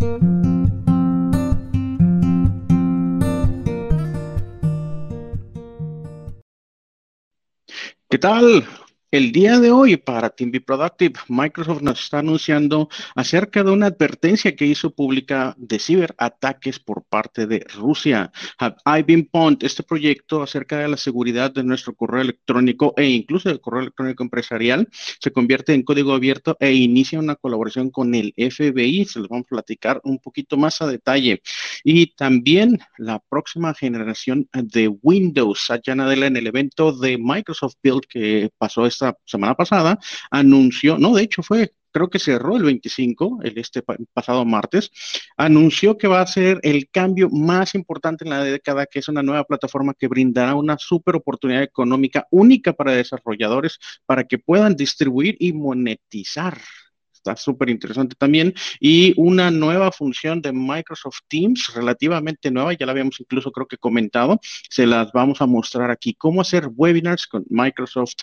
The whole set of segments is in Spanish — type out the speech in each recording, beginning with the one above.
¿Qué tal? El día de hoy para Team Be Productive, Microsoft nos está anunciando acerca de una advertencia que hizo pública de ciberataques por parte de Rusia. Have I been pwned? Este proyecto acerca de la seguridad de nuestro correo electrónico e incluso del correo electrónico empresarial se convierte en código abierto e inicia una colaboración con el FBI. Se los vamos a platicar un poquito más a detalle. Y también la próxima generación de Windows. Nadella en el evento de Microsoft Build que pasó este semana pasada, anunció, no, de hecho fue creo que cerró el 25, el este pasado martes, anunció que va a ser el cambio más importante en la década, que es una nueva plataforma que brindará una super oportunidad económica única para desarrolladores para que puedan distribuir y monetizar está súper interesante también. Y una nueva función de Microsoft Teams, relativamente nueva, ya la habíamos incluso creo que comentado, se las vamos a mostrar aquí, cómo hacer webinars con Microsoft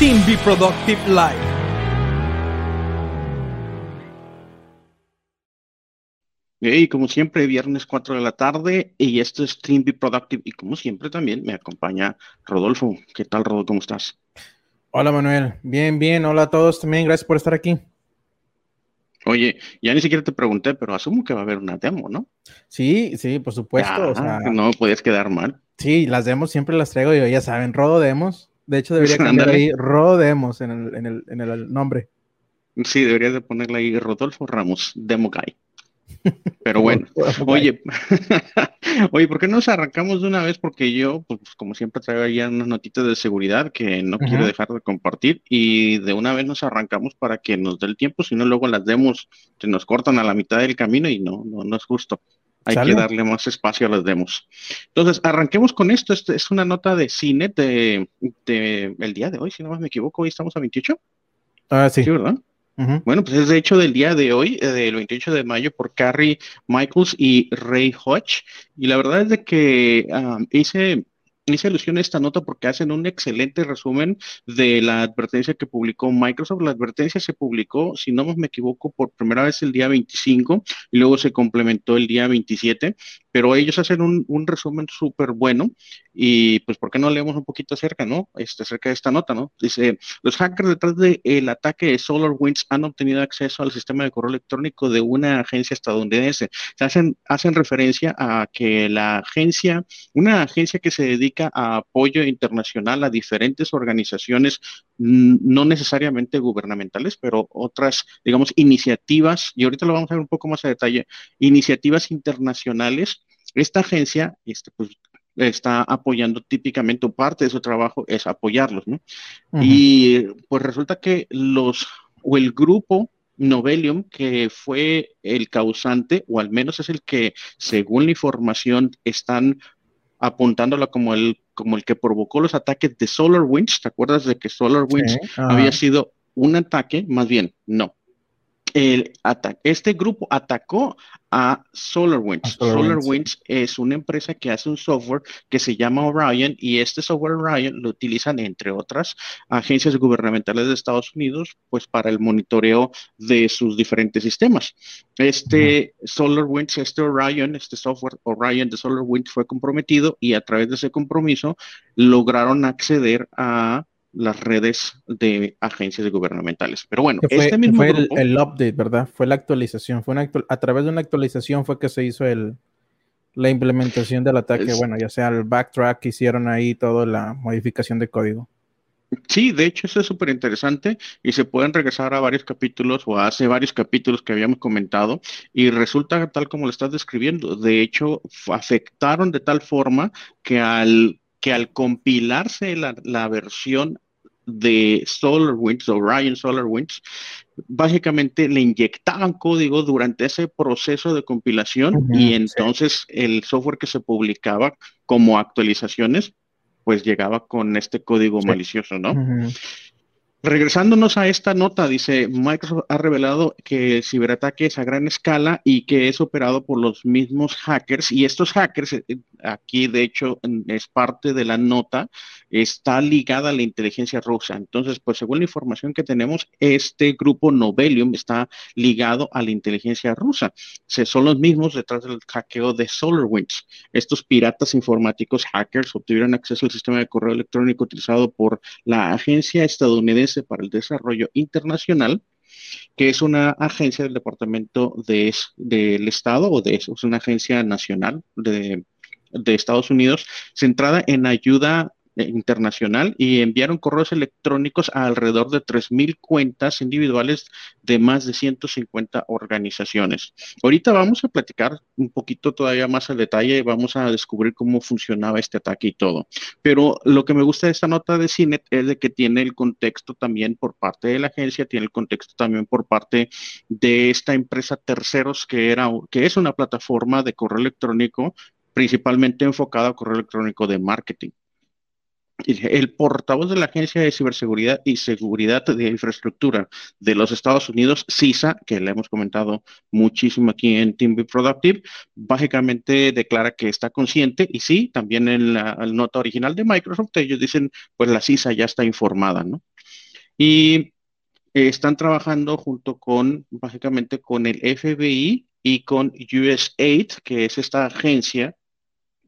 Team Be Productive Live. Y como siempre, viernes 4 de la tarde, y esto es Team Be Productive, y como siempre también me acompaña Rodolfo. ¿Qué tal, Rodolfo? ¿Cómo estás? Hola Manuel, bien, bien, hola a todos también, gracias por estar aquí. Oye, ya ni siquiera te pregunté, pero asumo que va a haber una demo, ¿no? Sí, sí, por supuesto. no puedes quedar mal. Sí, las demos siempre las traigo yo, ya saben, Rodo Demos. De hecho, debería cambiar ahí Rodo Demos en el, en, el, en el nombre. Sí, deberías de ponerle ahí Rodolfo Ramos, Demo Guy. Pero bueno, oye, oye, ¿por qué no nos arrancamos de una vez? Porque yo, pues como siempre, traigo ya unas notitas de seguridad que no quiero dejar de compartir y de una vez nos arrancamos para que nos dé el tiempo, si no luego las demos se nos cortan a la mitad del camino y no, no, no es justo. Hay que darle más espacio a las demos. Entonces, arranquemos con esto. Este es una nota de cine de, el día de hoy, si no me equivoco, hoy estamos a 28. Ah, sí. Sí, ¿verdad? Bueno, pues es de hecho del día de hoy, eh, del 28 de mayo, por Carrie Michaels y Ray Hodge. Y la verdad es de que ah, hice hice alusión a esta nota porque hacen un excelente resumen de la advertencia que publicó Microsoft. La advertencia se publicó, si no me equivoco, por primera vez el día 25 y luego se complementó el día 27, pero ellos hacen un, resumen súper bueno y pues, ¿por qué no leemos un poquito acerca, no? Este, acerca de esta nota, ¿no? Dice, los hackers detrás del ataque de SolarWinds han obtenido acceso al sistema de correo electrónico de una agencia estadounidense. Se hacen, hacen referencia a que la agencia, una agencia que se dedica a apoyo internacional a diferentes organizaciones, no necesariamente gubernamentales, pero otras, digamos, iniciativas, y ahorita lo vamos a ver un poco más a detalle, iniciativas internacionales. Esta agencia, este, pues, está apoyando típicamente, parte de su trabajo es apoyarlos, ¿no? Y pues resulta que los, o el grupo Novelium, que fue el causante, o al menos es el que, según la información, están apuntándola como el, como el que provocó los ataques de SolarWinds. ¿Te acuerdas de que SolarWinds había sido un ataque? Más bien, no, el este grupo atacó a SolarWinds. SolarWinds, es una empresa que hace un software que se llama Orion y este software Orion lo utilizan entre otras agencias gubernamentales de Estados Unidos pues para el monitoreo de sus diferentes sistemas. Este SolarWinds, este Orion, este software Orion de SolarWinds fue comprometido y a través de ese compromiso lograron acceder a las redes de agencias gubernamentales. Pero bueno, fue, este mismo fue el, update, ¿verdad? Fue la actualización. Fue una a través de una actualización fue que se hizo el, la implementación del ataque. bueno, ya sea el backtrack que hicieron ahí, toda la modificación de código. Sí, de hecho eso es súper interesante y se pueden regresar a varios capítulos o hace varios capítulos que habíamos comentado y resulta tal como lo estás describiendo. De hecho, afectaron de tal forma que al que al compilarse la, versión de SolarWinds, Orion SolarWinds, básicamente le inyectaban código durante ese proceso de compilación y entonces el software que se publicaba como actualizaciones, pues llegaba con este código malicioso, ¿no? Regresándonos a esta nota, dice, Microsoft ha revelado que el ciberataque es a gran escala y que es operado por los mismos hackers y estos hackers, eh, aquí de hecho es parte de la nota, está ligada a la inteligencia rusa. Entonces, pues según la información que tenemos, este grupo Novelium está ligado a la inteligencia rusa. Se son los mismos detrás del hackeo de SolarWinds. Estos piratas informáticos hackers obtuvieron acceso al sistema de correo electrónico utilizado por la agencia estadounidense para el Desarrollo Internacional, que es una agencia del Departamento de, del Estado o de es una agencia nacional de, de Estados Unidos centrada en ayuda internacional y enviaron correos electrónicos a alrededor de 3.000 cuentas individuales de más de 150 organizaciones. Ahorita vamos a platicar un poquito todavía más al detalle y vamos a descubrir cómo funcionaba este ataque y todo. Pero lo que me gusta de esta nota de CINET es de que tiene el contexto también por parte de la agencia, tiene el contexto también por parte de esta empresa terceros que era que es una plataforma de correo electrónico principalmente enfocada a correo electrónico de marketing. El portavoz de la Agencia de Ciberseguridad y Seguridad de Infraestructura de los Estados Unidos, CISA, que le hemos comentado muchísimo aquí en Team Be Productive, básicamente declara que está consciente y sí, también en la, nota original de Microsoft, ellos dicen, pues la CISA ya está informada, ¿no? Y están trabajando junto con, básicamente, con el FBI y con USAID, que es esta agencia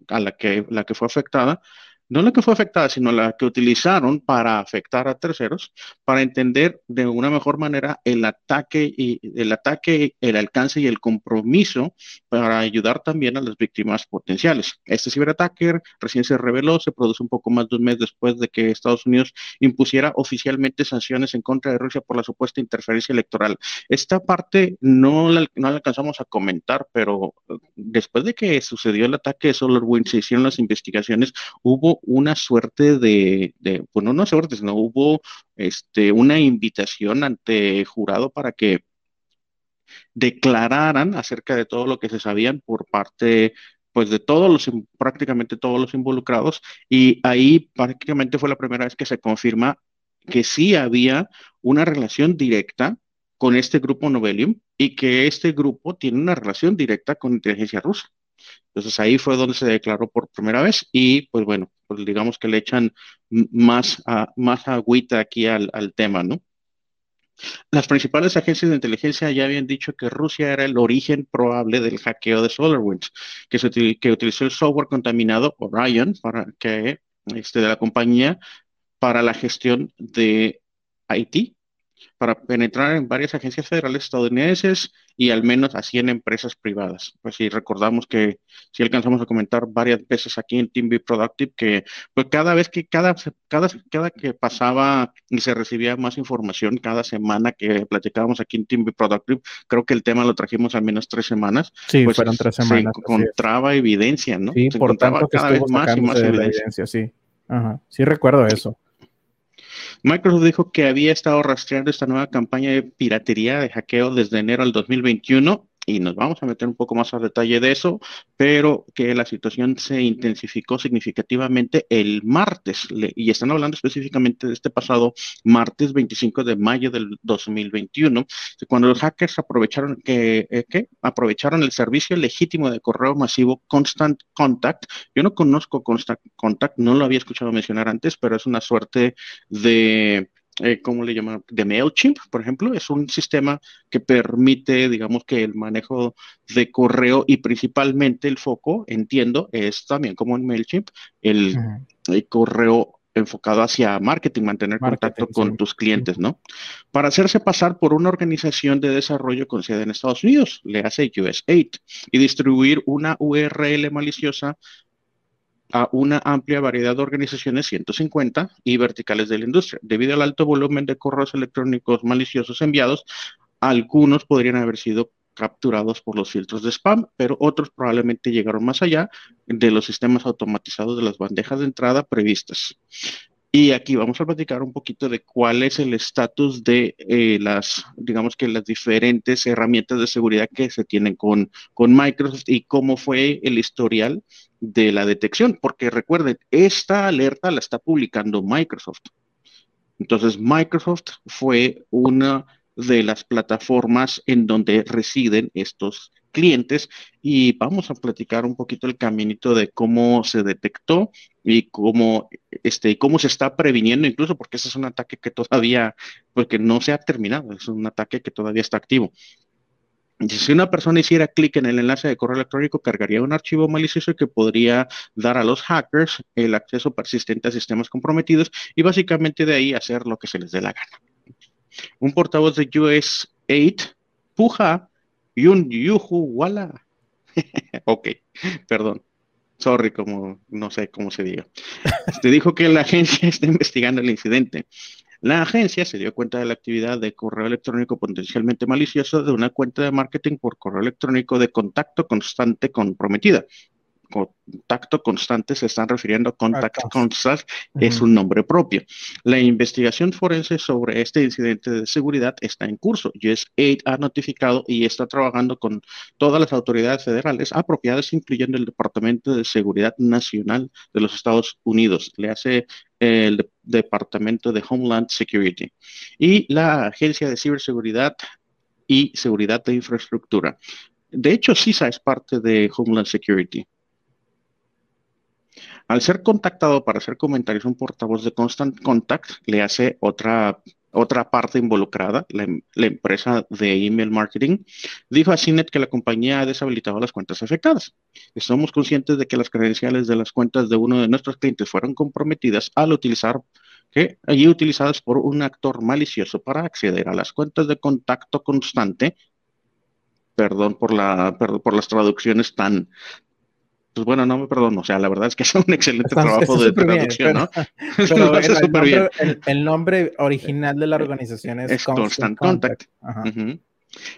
a la que, la que fue afectada, no la que fue afectada, sino la que utilizaron para afectar a terceros, para entender de una mejor manera el ataque y el ataque, el alcance y el compromiso para ayudar también a las víctimas potenciales. Este ciberataque recién se reveló, se produce un poco más de un mes después de que Estados Unidos impusiera oficialmente sanciones en contra de Rusia por la supuesta interferencia electoral. Esta parte no la, no la alcanzamos a comentar, pero después de que sucedió el ataque de SolarWinds, se hicieron las investigaciones, hubo una suerte de, de pues no suerte, sino hubo este, una invitación ante jurado para que declararan acerca de todo lo que se sabían por parte pues de todos los, prácticamente todos los involucrados, y ahí prácticamente fue la primera vez que se confirma que sí había una relación directa con este grupo Novelium y que este grupo tiene una relación directa con inteligencia rusa. Entonces ahí fue donde se declaró por primera vez y pues bueno, pues digamos que le echan más, más agüita aquí al, tema, ¿no? Las principales agencias de inteligencia ya habían dicho que Rusia era el origen probable del hackeo de SolarWinds, que, que utilizó el software contaminado Orion este, de la compañía para la gestión de IT para penetrar en varias agencias federales estadounidenses y al menos a 100 empresas privadas. Pues si recordamos que si alcanzamos a comentar varias veces aquí en Team Be Productive que pues cada vez que cada, cada, cada que pasaba y se recibía más información cada semana que platicábamos aquí en Team Be Productive, creo que el tema lo trajimos al menos tres semanas. Sí, pues fueron tres semanas. Se encontraba evidencia, ¿no? Sí, se por tanto cada vez más y más evidencia. Sí. Ajá. Sí recuerdo eso. Microsoft dijo que había estado rastreando esta nueva campaña de piratería de hackeo desde enero del 2021 y nos vamos a meter un poco más a detalle de eso, pero que la situación se intensificó significativamente el martes, y están hablando específicamente de este pasado martes 25 de mayo del 2021, cuando los hackers aprovecharon que, eh, aprovecharon el servicio legítimo de correo masivo Constant Contact. Yo no conozco Constant Contact, no lo había escuchado mencionar antes, pero es una suerte de eh, ¿cómo le llaman? De MailChimp, por ejemplo, es un sistema que permite, digamos, que el manejo de correo y principalmente el foco, entiendo, es también como en MailChimp, el, correo enfocado hacia marketing, mantener contacto con tus clientes, ¿no? Para hacerse pasar por una organización de desarrollo con sede en Estados Unidos, le hace USAID, y distribuir una URL maliciosa a una amplia variedad de organizaciones, 150, y verticales de la industria. Debido al alto volumen de correos electrónicos maliciosos enviados, algunos podrían haber sido capturados por los filtros de spam, pero otros probablemente llegaron más allá de los sistemas automatizados de las bandejas de entrada previstas. Y aquí vamos a platicar un poquito de cuál es el estatus de eh, las, digamos que las diferentes herramientas de seguridad que se tienen con, con Microsoft y cómo fue el historial de la detección, porque recuerden, esta alerta la está publicando Microsoft. Entonces, Microsoft fue una de las plataformas en donde residen estos clientes y vamos a platicar un poquito el caminito de cómo se detectó y cómo, este, cómo se está previniendo, incluso porque ese es un ataque que todavía, pues que no se ha terminado, es un ataque que todavía está activo. Si una persona hiciera clic en el enlace de correo electrónico, cargaría un archivo malicioso que podría dar a los hackers el acceso persistente a sistemas comprometidos y básicamente de ahí hacer lo que se les dé la gana. Un portavoz de US 8, Puja, Yun Yuhu Wala. ok, perdón. Sorry, como no sé cómo se diga. Te este, dijo que la agencia está investigando el incidente. La agencia se dio cuenta de la actividad de correo electrónico potencialmente malicioso de una cuenta de marketing por correo electrónico de contacto constante comprometida contacto constante se están refiriendo a contact constant, es un nombre propio. La investigación forense sobre este incidente de seguridad está en curso. US8 ha notificado y está trabajando con todas las autoridades federales apropiadas, incluyendo el Departamento de Seguridad Nacional de los Estados Unidos. Le hace el Departamento de Homeland Security y la Agencia de Ciberseguridad y Seguridad de Infraestructura. De hecho, CISA es parte de Homeland Security. Al ser contactado para hacer comentarios, un portavoz de Constant Contact le hace otra, otra parte involucrada, la, empresa de email marketing, dijo a CINET que la compañía ha deshabilitado las cuentas afectadas. Estamos conscientes de que las credenciales de las cuentas de uno de nuestros clientes fueron comprometidas al utilizar que allí utilizadas por un actor malicioso para acceder a las cuentas de contacto constante perdón por, la, por las traducciones tan, pues bueno, no me perdono, o sea, la verdad es que es un excelente trabajo de traducción, ¿no? Pero el, nombre, el, nombre, original de la organización es, Constant, Contact.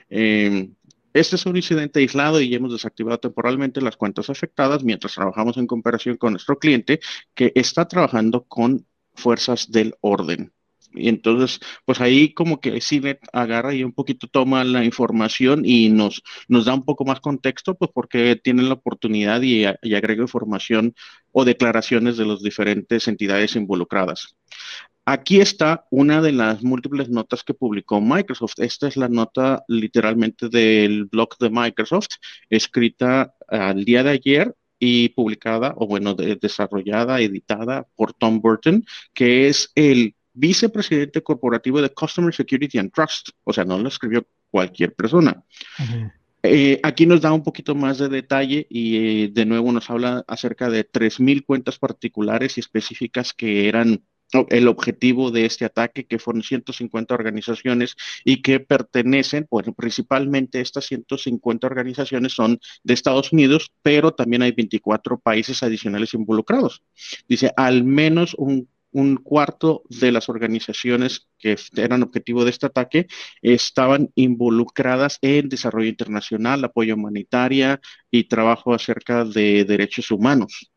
Em, este es un incidente aislado y hemos desactivado temporalmente las cuentas afectadas mientras trabajamos en comparación con nuestro cliente que está trabajando con fuerzas del orden. Y entonces, pues ahí como que CINET agarra y un poquito toma la información y nos, nos da un poco más contexto, pues porque tienen la oportunidad y, agrega información o declaraciones de las diferentes entidades involucradas. Aquí está una de las múltiples notas que publicó Microsoft. Esta es la nota literalmente del blog de Microsoft, escrita al día de ayer y publicada, o bueno, desarrollada, editada por Tom Burton, que es el vicepresidente corporativo de Customer Security and Trust. O sea, no lo escribió cualquier persona. Eh, aquí nos da un poquito más de detalle y eh, de nuevo nos habla acerca de 3.000 cuentas particulares y específicas que eran el objetivo de este ataque, que fueron 150 organizaciones y que pertenecen, bueno, principalmente estas 150 organizaciones son de Estados Unidos, pero también hay 24 países adicionales involucrados. Dice, al menos un un cuarto de las organizaciones que eran objetivo de este ataque estaban involucradas en desarrollo internacional, apoyo humanitario y trabajo acerca de derechos humanos.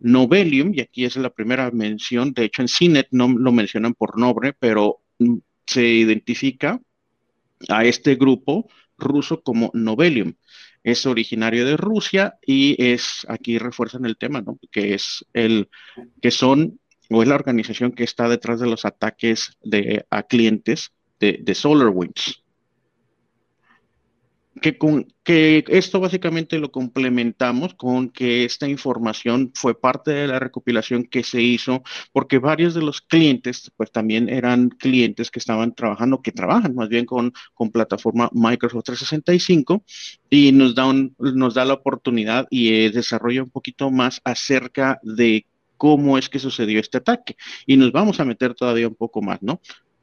Novelium, y aquí es la primera mención, de hecho en CINET no lo mencionan por nombre, pero se identifica a este grupo ruso como Novelium. Es originario de Rusia y es, aquí refuerzan el tema, ¿no? Que es el, que son o es la organización que está detrás de los ataques de, a clientes de, de SolarWinds. Que, con, que esto básicamente lo complementamos con que esta información fue parte de la recopilación que se hizo porque varios de los clientes pues también eran clientes que estaban trabajando, que trabajan más bien con, con plataforma Microsoft 365 y nos da, nos da la oportunidad y desarrolla un poquito más acerca de cómo es que sucedió este ataque. Y nos vamos a meter todavía un poco más, ¿no?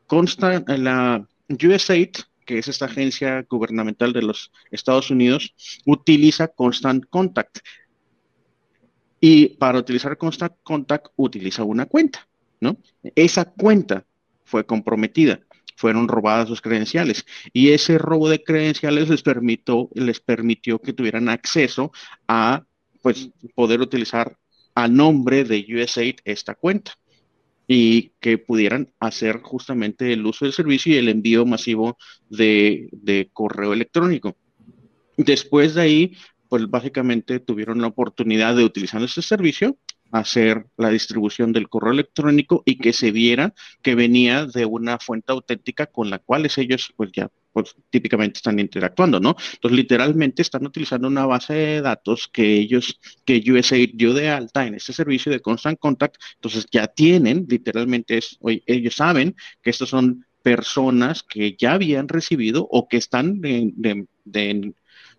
Consta en la USAID, que es esta agencia gubernamental de los Estados Unidos, utiliza Constant Contact. Y para utilizar Constant Contact utiliza una cuenta, ¿no? Esa cuenta fue comprometida fueron robadas sus credenciales y ese robo de credenciales les permitió, les permitió que tuvieran acceso a pues poder utilizar a nombre de USAID esta cuenta. y que pudieran hacer justamente el uso del servicio y el envío masivo de, de correo electrónico. Después de ahí, pues básicamente tuvieron la oportunidad de utilizar este servicio hacer la distribución del correo electrónico y que se viera que venía de una fuente auténtica con la cual ellos pues ya pues, típicamente están interactuando, ¿no? Entonces, literalmente están utilizando una base de datos que ellos, que USAID dio de alta en este servicio de Constant Contact, entonces ya tienen, literalmente, es, ellos saben que estos son personas que ya habían recibido o que están de, de,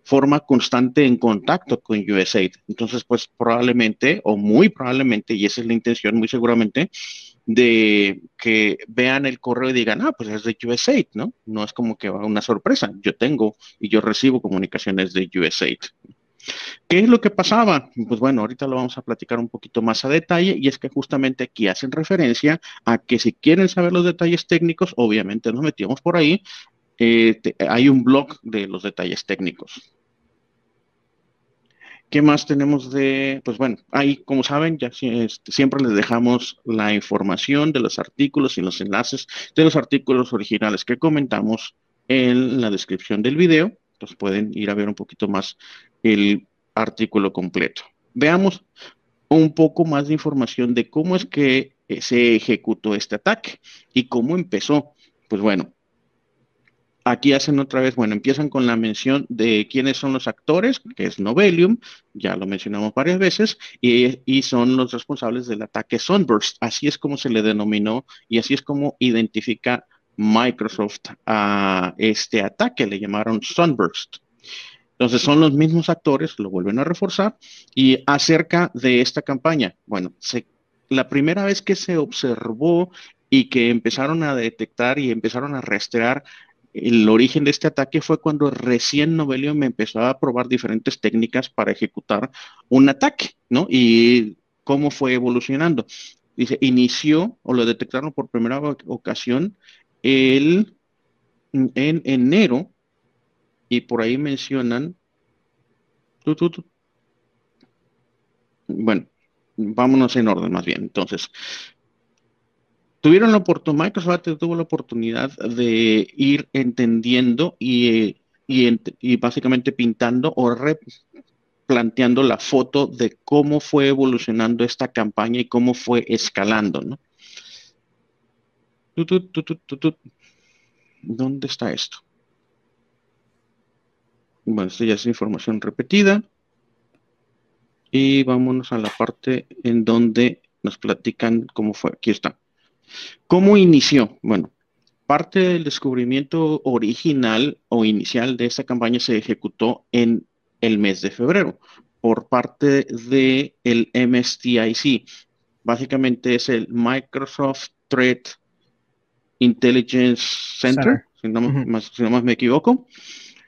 forma constante en contacto con USAID. Entonces, pues probablemente, o muy probablemente, y esa es la intención, muy seguramente, de que vean el correo y digan, ah, pues es de USAID, ¿no? No es como que va una sorpresa. Yo tengo y yo recibo comunicaciones de USAID. ¿Qué es lo que pasaba? Pues bueno, ahorita lo vamos a platicar un poquito más a detalle y es que justamente aquí hacen referencia a que si quieren saber los detalles técnicos, obviamente nos metíamos por ahí, eh, hay un blog de los detalles técnicos. ¿Qué más tenemos de, pues bueno, ahí como saben, ya este, siempre les dejamos la información de los artículos y los enlaces de los artículos originales que comentamos en la descripción del video. Entonces pueden ir a ver un poquito más el artículo completo. Veamos un poco más de información de cómo es que eh, se ejecutó este ataque y cómo empezó. Pues bueno, Aquí hacen otra vez, bueno, empiezan con la mención de quiénes son los actores, que es Novelium, ya lo mencionamos varias veces, y, son los responsables del ataque Sunburst. Así es como se le denominó y así es como identifica Microsoft a este ataque, le llamaron Sunburst. Entonces son los mismos actores, lo vuelven a reforzar, y acerca de esta campaña, bueno, la primera vez que se observó y que empezaron a detectar y empezaron a rastrear el origen de este ataque fue cuando recién Novelio me empezó a probar diferentes técnicas para ejecutar un ataque, ¿no? Y cómo fue evolucionando. Dice, inició o lo detectaron por primera ocasión el, en enero y por ahí mencionan, bueno, vámonos en orden más bien. Entonces, tuvieron la oportunidad, Microsoft tuvo la oportunidad de ir entendiendo y, y, básicamente pintando o replanteando la foto de cómo fue evolucionando esta campaña y cómo fue escalando, ¿no? ¿Dónde está esto? Bueno, esto ya es información repetida. Y vámonos a la parte en donde nos platican cómo fue. Aquí está. ¿Cómo inició? Bueno, parte del descubrimiento original o inicial de esta campaña se ejecutó en el mes de febrero por parte del el MSTIC. Básicamente es el Microsoft Threat Intelligence Center, Si, no, más, me equivoco.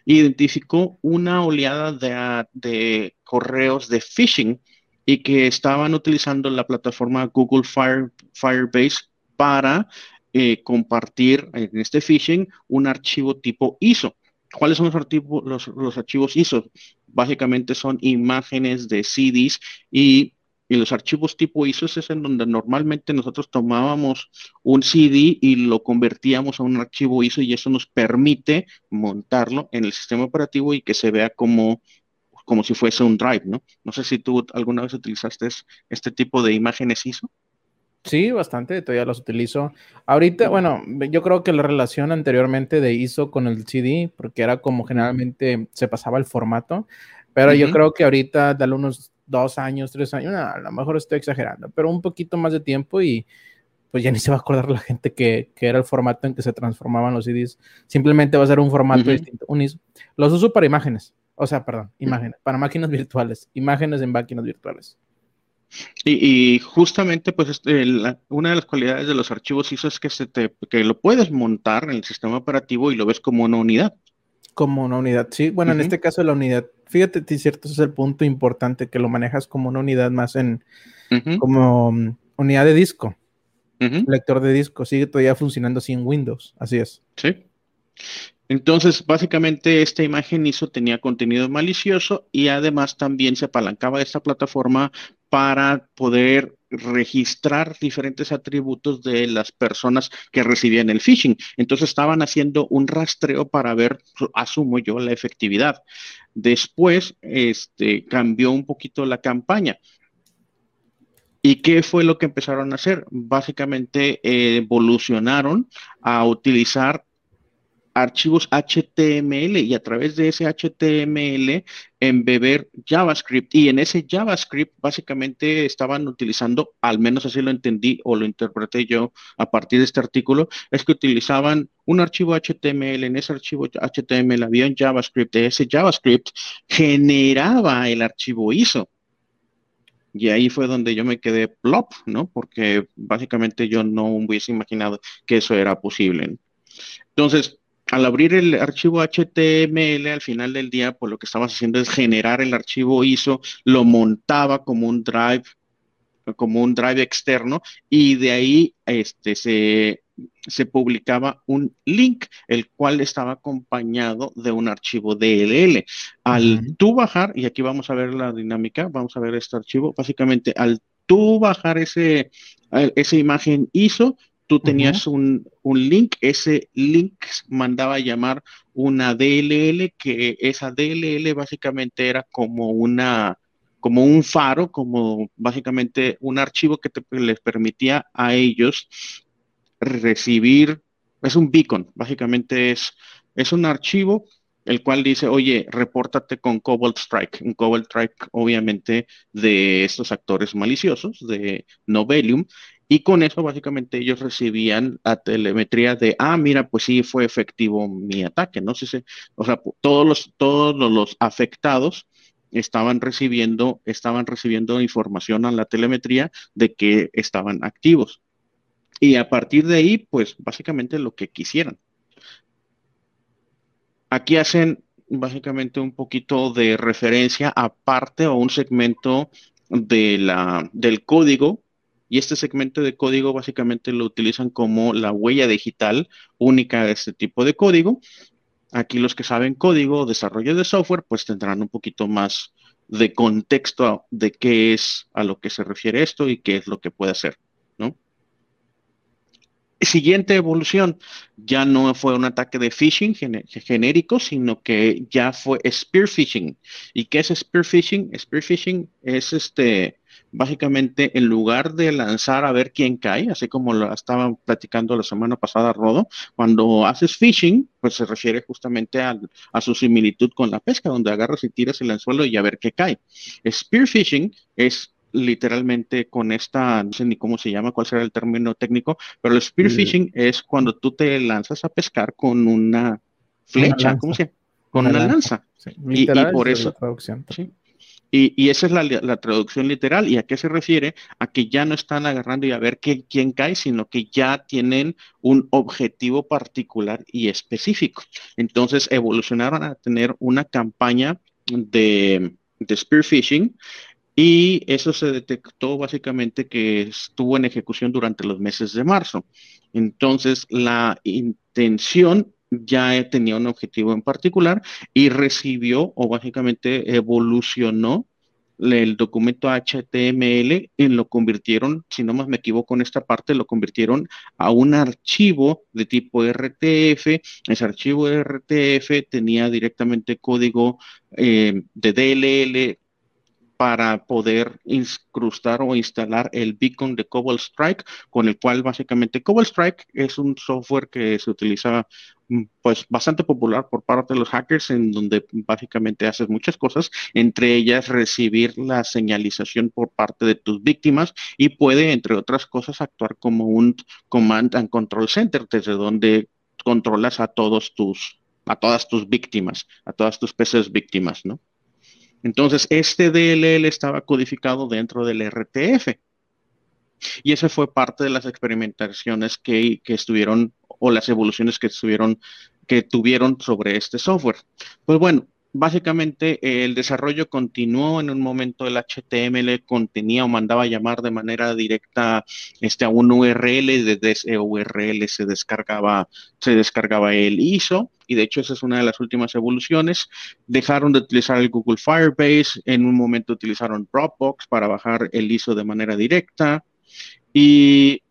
Identificó una oleada de, de correos de phishing y que estaban utilizando la plataforma Google Fire, Firebase para eh, compartir en este phishing un archivo tipo ISO. ¿Cuáles son los, archivos, los, archivos ISO? Básicamente son imágenes de CDs y, los archivos tipo ISO es en donde normalmente nosotros tomábamos un CD y lo convertíamos a un archivo ISO y eso nos permite montarlo en el sistema operativo y que se vea como, como si fuese un drive, ¿no? No sé si tú alguna vez utilizaste este tipo de imágenes ISO. Sí, bastante, todavía los utilizo. Ahorita, bueno, yo creo que la relación anteriormente de ISO con el CD, porque era como generalmente se pasaba el formato, pero yo creo que ahorita, dale unos dos años, tres años, a lo mejor estoy exagerando, pero un poquito más de tiempo y pues ya ni se va a acordar la gente que, era el formato en que se transformaban los CDs. Simplemente va a ser un formato distinto, un ISO. Los uso para imágenes, o sea, perdón, imágenes, para máquinas virtuales, imágenes en máquinas virtuales. Y, justamente, pues, este, una de las cualidades de los archivos ISO es que, se te, que lo puedes montar en el sistema operativo y lo ves como una unidad. Como una unidad, sí. Bueno, en este caso la unidad, fíjate, es cierto, ese es el punto importante, que lo manejas como una unidad más en, como mm, unidad de disco, lector de disco, sigue todavía funcionando sin Windows, así es. Sí. Entonces, básicamente esta imagen ISO tenía contenido malicioso y además también se apalancaba esta plataforma para poder registrar diferentes atributos de las personas que recibían el phishing. Entonces estaban haciendo un rastreo para ver, asumo yo, la efectividad. Después, este, cambió un poquito la campaña. ¿Y qué fue lo que empezaron a hacer? Básicamente evolucionaron a utilizar archivos HTML y a través de ese HTML embeber JavaScript. Y en ese JavaScript básicamente estaban utilizando, al menos así lo entendí o lo interpreté yo a partir de este artículo, es que utilizaban un archivo HTML. En ese archivo HTML había un JavaScript. Ese JavaScript generaba el archivo ISO. Y ahí fue donde yo me quedé plop, ¿no? Porque básicamente yo no hubiese imaginado que eso era posible. Entonces, al abrir el archivo HTML al final del día, pues lo que estabas haciendo es generar el archivo ISO, lo montaba como un drive, como un drive externo, y de ahí este, se, se publicaba un link, el cual estaba acompañado de un archivo DLL. Al tú bajar, y aquí vamos a ver la dinámica, vamos a ver este archivo, básicamente al tú bajar ese, esa imagen ISO, tú tenías un, link, ese link mandaba a llamar una DLL, que esa DLL básicamente era como una como un faro, como básicamente un archivo que les permitía a ellos recibir, es un beacon, básicamente es, es un archivo el cual dice, oye, repórtate con Cobalt Strike. Un Cobalt Strike, obviamente, de estos actores maliciosos, de Novelium, y con eso básicamente ellos recibían la telemetría de, ah, mira, pues sí fue efectivo mi ataque, ¿no? sé, o sea, todos los, todos los afectados estaban recibiendo, estaban recibiendo información a la telemetría de que estaban activos. Y a partir de ahí, pues básicamente lo que quisieran. Aquí hacen básicamente un poquito de referencia aparte o un segmento de la, del código y este segmento de código básicamente lo utilizan como la huella digital única de este tipo de código. Aquí los que saben código, desarrollo de software, pues tendrán un poquito más de contexto de qué es a lo que se refiere esto y qué es lo que puede hacer, ¿no? Siguiente evolución, ya no fue un ataque de phishing genérico, sino que ya fue spear phishing. ¿Y qué es spear phishing? Spear phishing es este, básicamente en lugar de lanzar a ver quién cae, así como lo estaban platicando la semana pasada Rodo, cuando haces phishing, pues se refiere justamente a, su similitud con la pesca, donde agarras y tiras el anzuelo y a ver qué cae. Spear phishing es literalmente con esta, no sé ni cómo se llama, cuál será el término técnico, pero el spear phishing es cuando tú te lanzas a pescar con una flecha, ¿cómo se llama? Con una, lanza. y, por eso. Sí. Y, esa es la, traducción literal. ¿Y a qué se refiere? A que ya no están agarrando y a ver quién cae, sino que ya tienen un objetivo particular y específico. Entonces evolucionaron a tener una campaña de, de spear phishing y eso se detectó básicamente que estuvo en ejecución durante los meses de marzo. Entonces, la intención ya tenía un objetivo en particular y recibió o básicamente evolucionó el documento HTML y lo convirtieron, si no más me equivoco en esta parte, lo convirtieron a un archivo de tipo RTF. Ese archivo RTF tenía directamente código eh, de DLL para poder incrustar o instalar el beacon de Cobalt Strike, con el cual básicamente Cobalt Strike es un software que se utiliza mm, pues bastante popular por parte de los hackers en donde básicamente haces muchas cosas, entre ellas recibir la señalización por parte de tus víctimas y puede, entre otras cosas, actuar como un command and control center desde donde controlas a todos tus a todas tus víctimas, a todas tus PCs víctimas, ¿no? Entonces, este DLL estaba codificado dentro del RTF. Y esa fue parte de las experimentaciones que, estuvieron, o las evoluciones que estuvieron, que tuvieron sobre este software. Pues bueno, básicamente el desarrollo continuó en un momento el HTML contenía o mandaba llamar de manera directa este, a un URL, desde ese URL se descargaba, se descargaba el ISO y de hecho esa es una de las últimas evoluciones. Dejaron de utilizar el Google Firebase, en un momento utilizaron Dropbox para bajar el ISO de manera directa y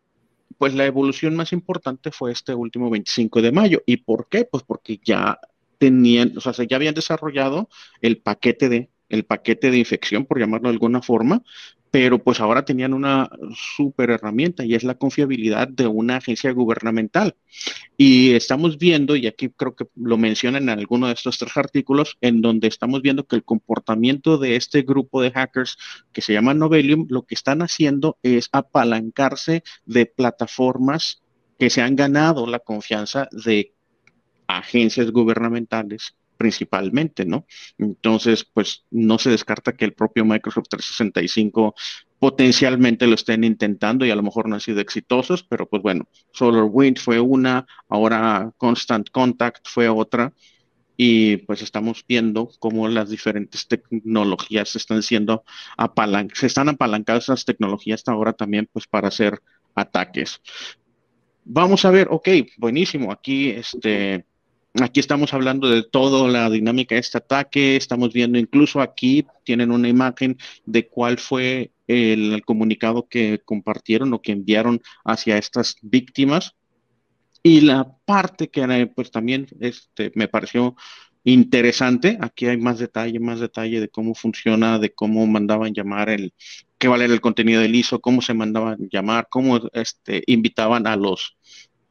pues la evolución más importante fue este último 25 de mayo. ¿Y por qué? Pues porque ya tenían, o sea, ya habían desarrollado el paquete de, el paquete de infección, por llamarlo de alguna forma, pero pues ahora tenían una súper herramienta y es la confiabilidad de una agencia gubernamental. Y estamos viendo, y aquí creo que lo mencionan en alguno de estos tres artículos, en donde estamos viendo que el comportamiento de este grupo de hackers que se llama Novelium, lo que están haciendo es apalancarse de plataformas que se han ganado la confianza de agencias gubernamentales principalmente, ¿no? Entonces, pues no se descarta que el propio Microsoft 365 potencialmente lo estén intentando y a lo mejor no han sido exitosos, pero pues bueno, SolarWinds fue una, ahora Constant Contact fue otra, y pues estamos viendo cómo las diferentes tecnologías están siendo apalancadas, se están apalancadas esas tecnologías hasta ahora también pues para hacer ataques. Vamos a ver, ok, buenísimo, aquí este Aquí estamos hablando de toda la dinámica de este ataque, estamos viendo incluso aquí, tienen una imagen de cuál fue el, comunicado que compartieron o que enviaron hacia estas víctimas. Y la parte que pues también este, me pareció interesante, aquí hay más detalle, más detalle de cómo funciona, de cómo mandaban llamar el, qué vale el contenido del ISO, cómo se mandaban llamar, cómo este, invitaban a los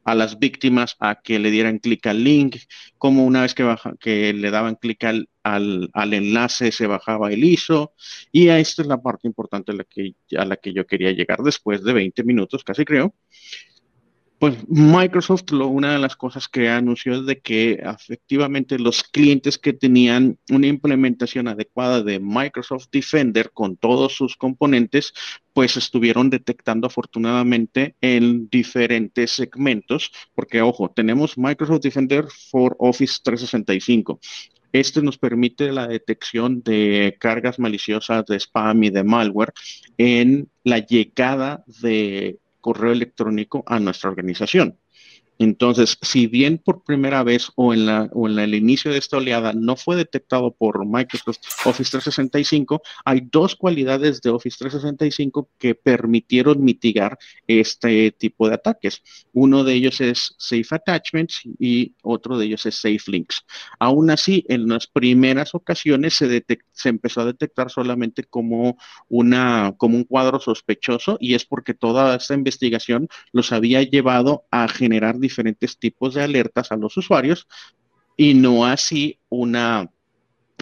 a las víctimas a que le dieran clic al link, como una vez que, baja, que le daban clic al, al, al, enlace se bajaba el ISO. Y esta es la parte importante a la, que, a la que yo quería llegar después de 20 minutos, casi creo. Pues Microsoft, lo, una de las cosas que anunció es de que efectivamente los clientes que tenían una implementación adecuada de Microsoft Defender con todos sus componentes, pues estuvieron detectando afortunadamente en diferentes segmentos, porque ojo, tenemos Microsoft Defender for Office 365. Este nos permite la detección de cargas maliciosas de spam y de malware en la llegada de correo electrónico a nuestra organización. Entonces, si bien por primera vez o en, la, el inicio de esta oleada no fue detectado por Microsoft Office 365, hay dos cualidades de Office 365 que permitieron mitigar este tipo de ataques. Uno de ellos es Safe Attachments y otro de ellos es Safe Links. Aún así, en las primeras ocasiones se, se empezó a detectar solamente como, una, como un cuadro sospechoso y es porque toda esta investigación los había llevado a generar diferentes tipos de alertas a los usuarios y no así una,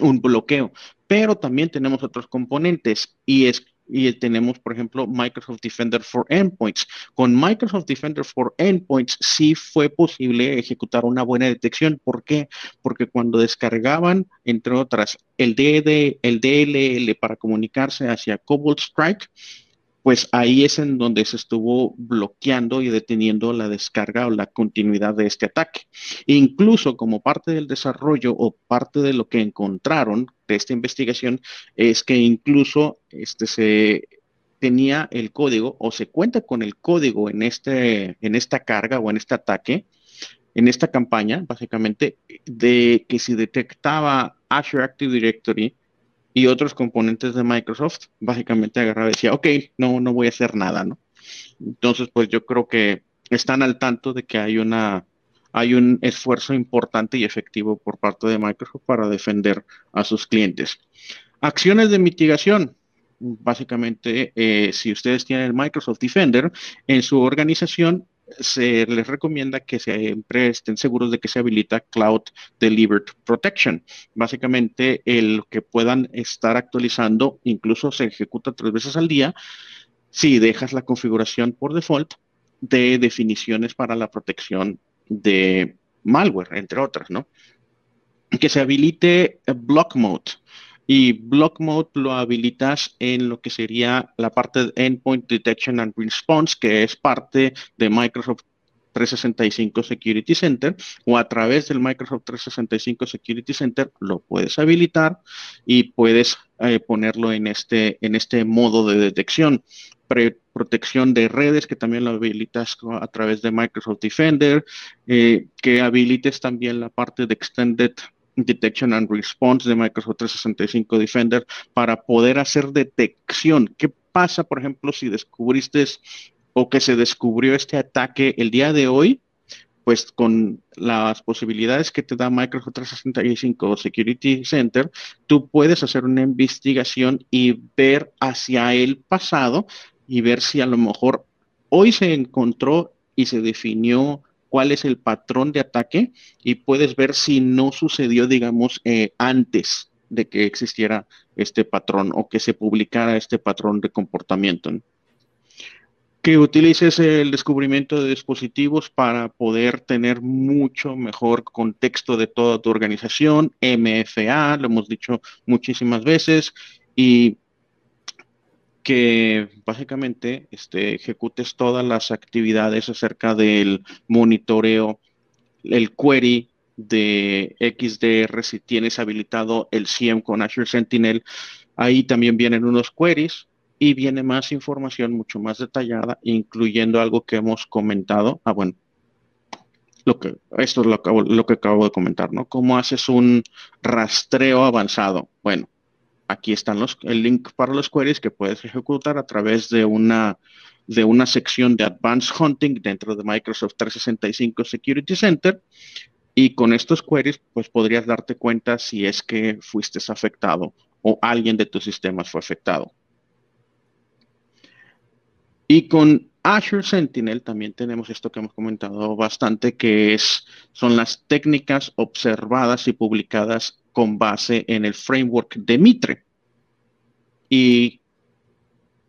un bloqueo. Pero también tenemos otros componentes y es y tenemos, por ejemplo, Microsoft Defender for Endpoints. Con Microsoft Defender for Endpoints sí fue posible ejecutar una buena detección. ¿Por qué? Porque cuando descargaban, entre otras, el, DD, el DLL para comunicarse hacia Cobalt Strike, pues ahí es en donde se estuvo bloqueando y deteniendo la descarga o la continuidad de este ataque. incluso como parte del desarrollo o parte de lo que encontraron de esta investigación es que incluso este se tenía el código o se cuenta con el código en este en esta carga o en este ataque en esta campaña, básicamente, de que si detectaba Azure Active Directory y otros componentes de Microsoft, básicamente agarraba y decía, ok, no, no voy a hacer nada, ¿no? Entonces, pues yo creo que están al tanto de que hay una hay un esfuerzo importante y efectivo por parte de Microsoft para defender a sus clientes. Acciones de mitigación. Básicamente, eh, si ustedes tienen el Microsoft Defender en su organización, se les recomienda que siempre estén seguros de que se habilita Cloud Delivered Protection. Básicamente, el que puedan estar actualizando, incluso se ejecuta tres veces al día, si dejas la configuración por default de definiciones para la protección de malware, entre otras, ¿no? Que se habilite Block Mode y Block Mode lo habilitas en lo que sería la parte de Endpoint Detection and Response, que es parte de Microsoft 365 Security Center o a través del Microsoft 365 Security Center lo puedes habilitar y puedes eh, ponerlo en este, en este modo de detección. protección de redes, que también lo habilitas a través de Microsoft Defender, eh, que habilites también la parte de Extended Detection and Response de Microsoft 365 Defender para poder hacer detección. ¿Qué pasa, por ejemplo, si descubriste o que se descubrió este ataque el día de hoy? Pues con las posibilidades que te da Microsoft 365 Security Center, tú puedes hacer una investigación y ver hacia el pasado y ver si a lo mejor hoy se encontró y se definió cuál es el patrón de ataque y puedes ver si no sucedió, digamos, eh, antes de que existiera este patrón o que se publicara este patrón de comportamiento. Que utilices el descubrimiento de dispositivos para poder tener mucho mejor contexto de toda tu organización, MFA, lo hemos dicho muchísimas veces, y que básicamente este, ejecutes todas las actividades acerca del monitoreo, el query de XDR si tienes habilitado el CIEM con Azure Sentinel. Ahí también vienen unos queries y viene más información mucho más detallada, incluyendo algo que hemos comentado. Ah, bueno, lo que, esto es lo, lo que acabo de comentar, ¿no? ¿Cómo haces un rastreo avanzado? Bueno, aquí están los, el link para los queries que puedes ejecutar a través de una, de una sección de Advanced Hunting dentro de Microsoft 365 Security Center. Y con estos queries, pues podrías darte cuenta si es que fuiste afectado o alguien de tus sistemas fue afectado. Y con Azure Sentinel también tenemos esto que hemos comentado bastante, que es, son las técnicas observadas y publicadas con base en el framework de Mitre. Y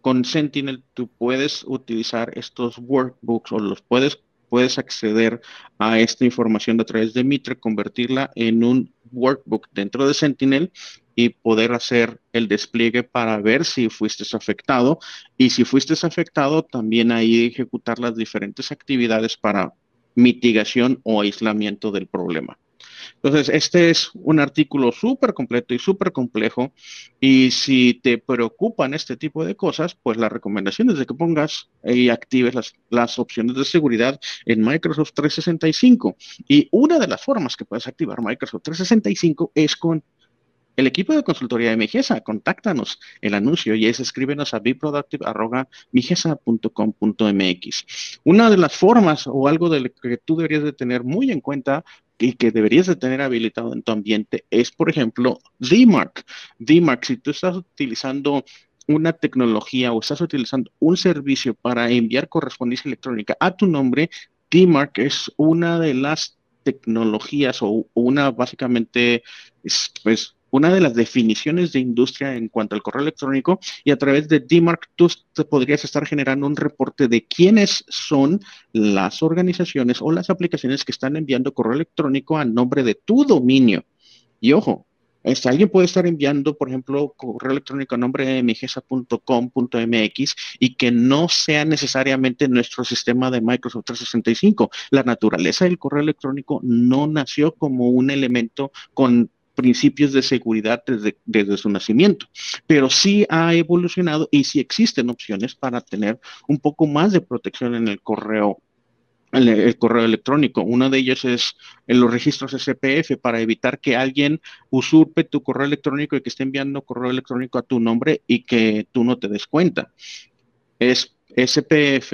con Sentinel tú puedes utilizar estos workbooks o los puedes, puedes acceder a esta información a través de Mitre, convertirla en un workbook dentro de Sentinel y poder hacer el despliegue para ver si fuiste afectado y si fuiste afectado también ahí ejecutar las diferentes actividades para mitigación o aislamiento del problema. Entonces, este es un artículo súper completo y súper complejo. Y si te preocupan este tipo de cosas, pues la recomendación es de que pongas y actives las, las opciones de seguridad en Microsoft 365. Y una de las formas que puedes activar Microsoft 365 es con el equipo de consultoría de Migesa, contáctanos el anuncio y es escríbenos a beproductive.migesa.com.mx. Una de las formas o algo de lo que tú deberías de tener muy en cuenta y que deberías de tener habilitado en tu ambiente es, por ejemplo, DMARC. DMARC, si tú estás utilizando una tecnología o estás utilizando un servicio para enviar correspondencia electrónica a tu nombre, DMARC es una de las tecnologías o una básicamente pues una de las definiciones de industria en cuanto al correo electrónico y a través de DMARC tú te podrías estar generando un reporte de quiénes son las organizaciones o las aplicaciones que están enviando correo electrónico a nombre de tu dominio. Y ojo, este, alguien puede estar enviando, por ejemplo, correo electrónico a nombre de migesa.com.mx y que no sea necesariamente nuestro sistema de Microsoft 365. La naturaleza del correo electrónico no nació como un elemento con principios de seguridad desde, desde, su nacimiento, pero sí ha evolucionado y sí existen opciones para tener un poco más de protección en el correo el, correo electrónico. Una de ellas es en los registros SPF para evitar que alguien usurpe tu correo electrónico y que esté enviando correo electrónico a tu nombre y que tú no te des cuenta. Es SPF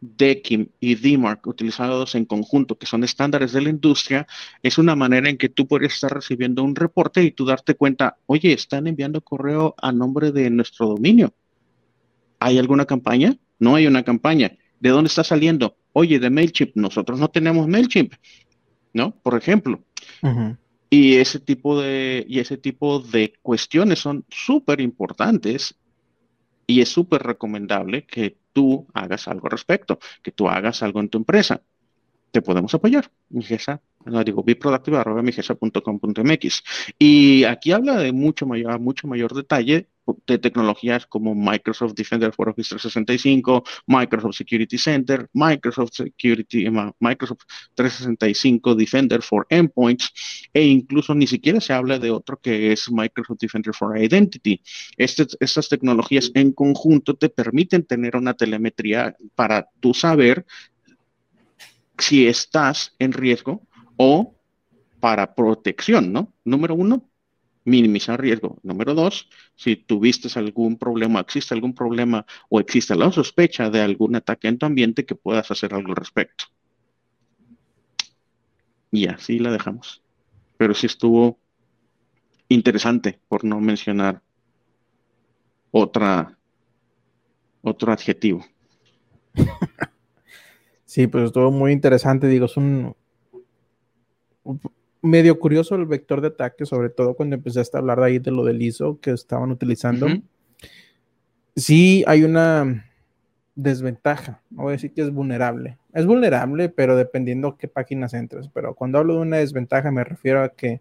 DKIM y DMARC utilizados en conjunto, que son estándares de la industria, es una manera en que tú puedes estar recibiendo un reporte y tú darte cuenta, oye, están enviando correo a nombre de nuestro dominio. ¿Hay alguna campaña? No hay una campaña. ¿De dónde está saliendo? Oye, de MailChimp. Nosotros no tenemos MailChimp, ¿no? Por ejemplo. Y ese tipo de, y ese tipo de cuestiones son súper importantes y es súper recomendable que tú hagas algo al respecto, que tú hagas algo en tu empresa. Te podemos apoyar. Migesa, no digo, biproductive.migesa.com.mx. Y aquí habla de mucho mayor, mucho mayor detalle de tecnologías como Microsoft Defender for Office 365, Microsoft Security Center, Microsoft Security, Microsoft 365 Defender for Endpoints, e incluso ni siquiera se habla de otro que es Microsoft Defender for Identity. Este, estas tecnologías en conjunto te permiten tener una telemetría para tú saber si estás en riesgo o para protección, ¿no? Número uno, minimizar riesgo. Número dos, si tuviste algún problema, existe algún problema o existe la sospecha de algún ataque en tu ambiente, que puedas hacer algo al respecto. Y así la dejamos. Pero sí estuvo interesante, por no mencionar otra, otro adjetivo. Sí, pues estuvo muy interesante. Digo, es un, medio curioso el vector de ataque, sobre todo cuando empezaste a hablar de ahí de lo del ISO que estaban utilizando. Sí, hay una desventaja. No voy a decir que es vulnerable. Es vulnerable, pero dependiendo qué páginas entres. Pero cuando hablo de una desventaja, me refiero a que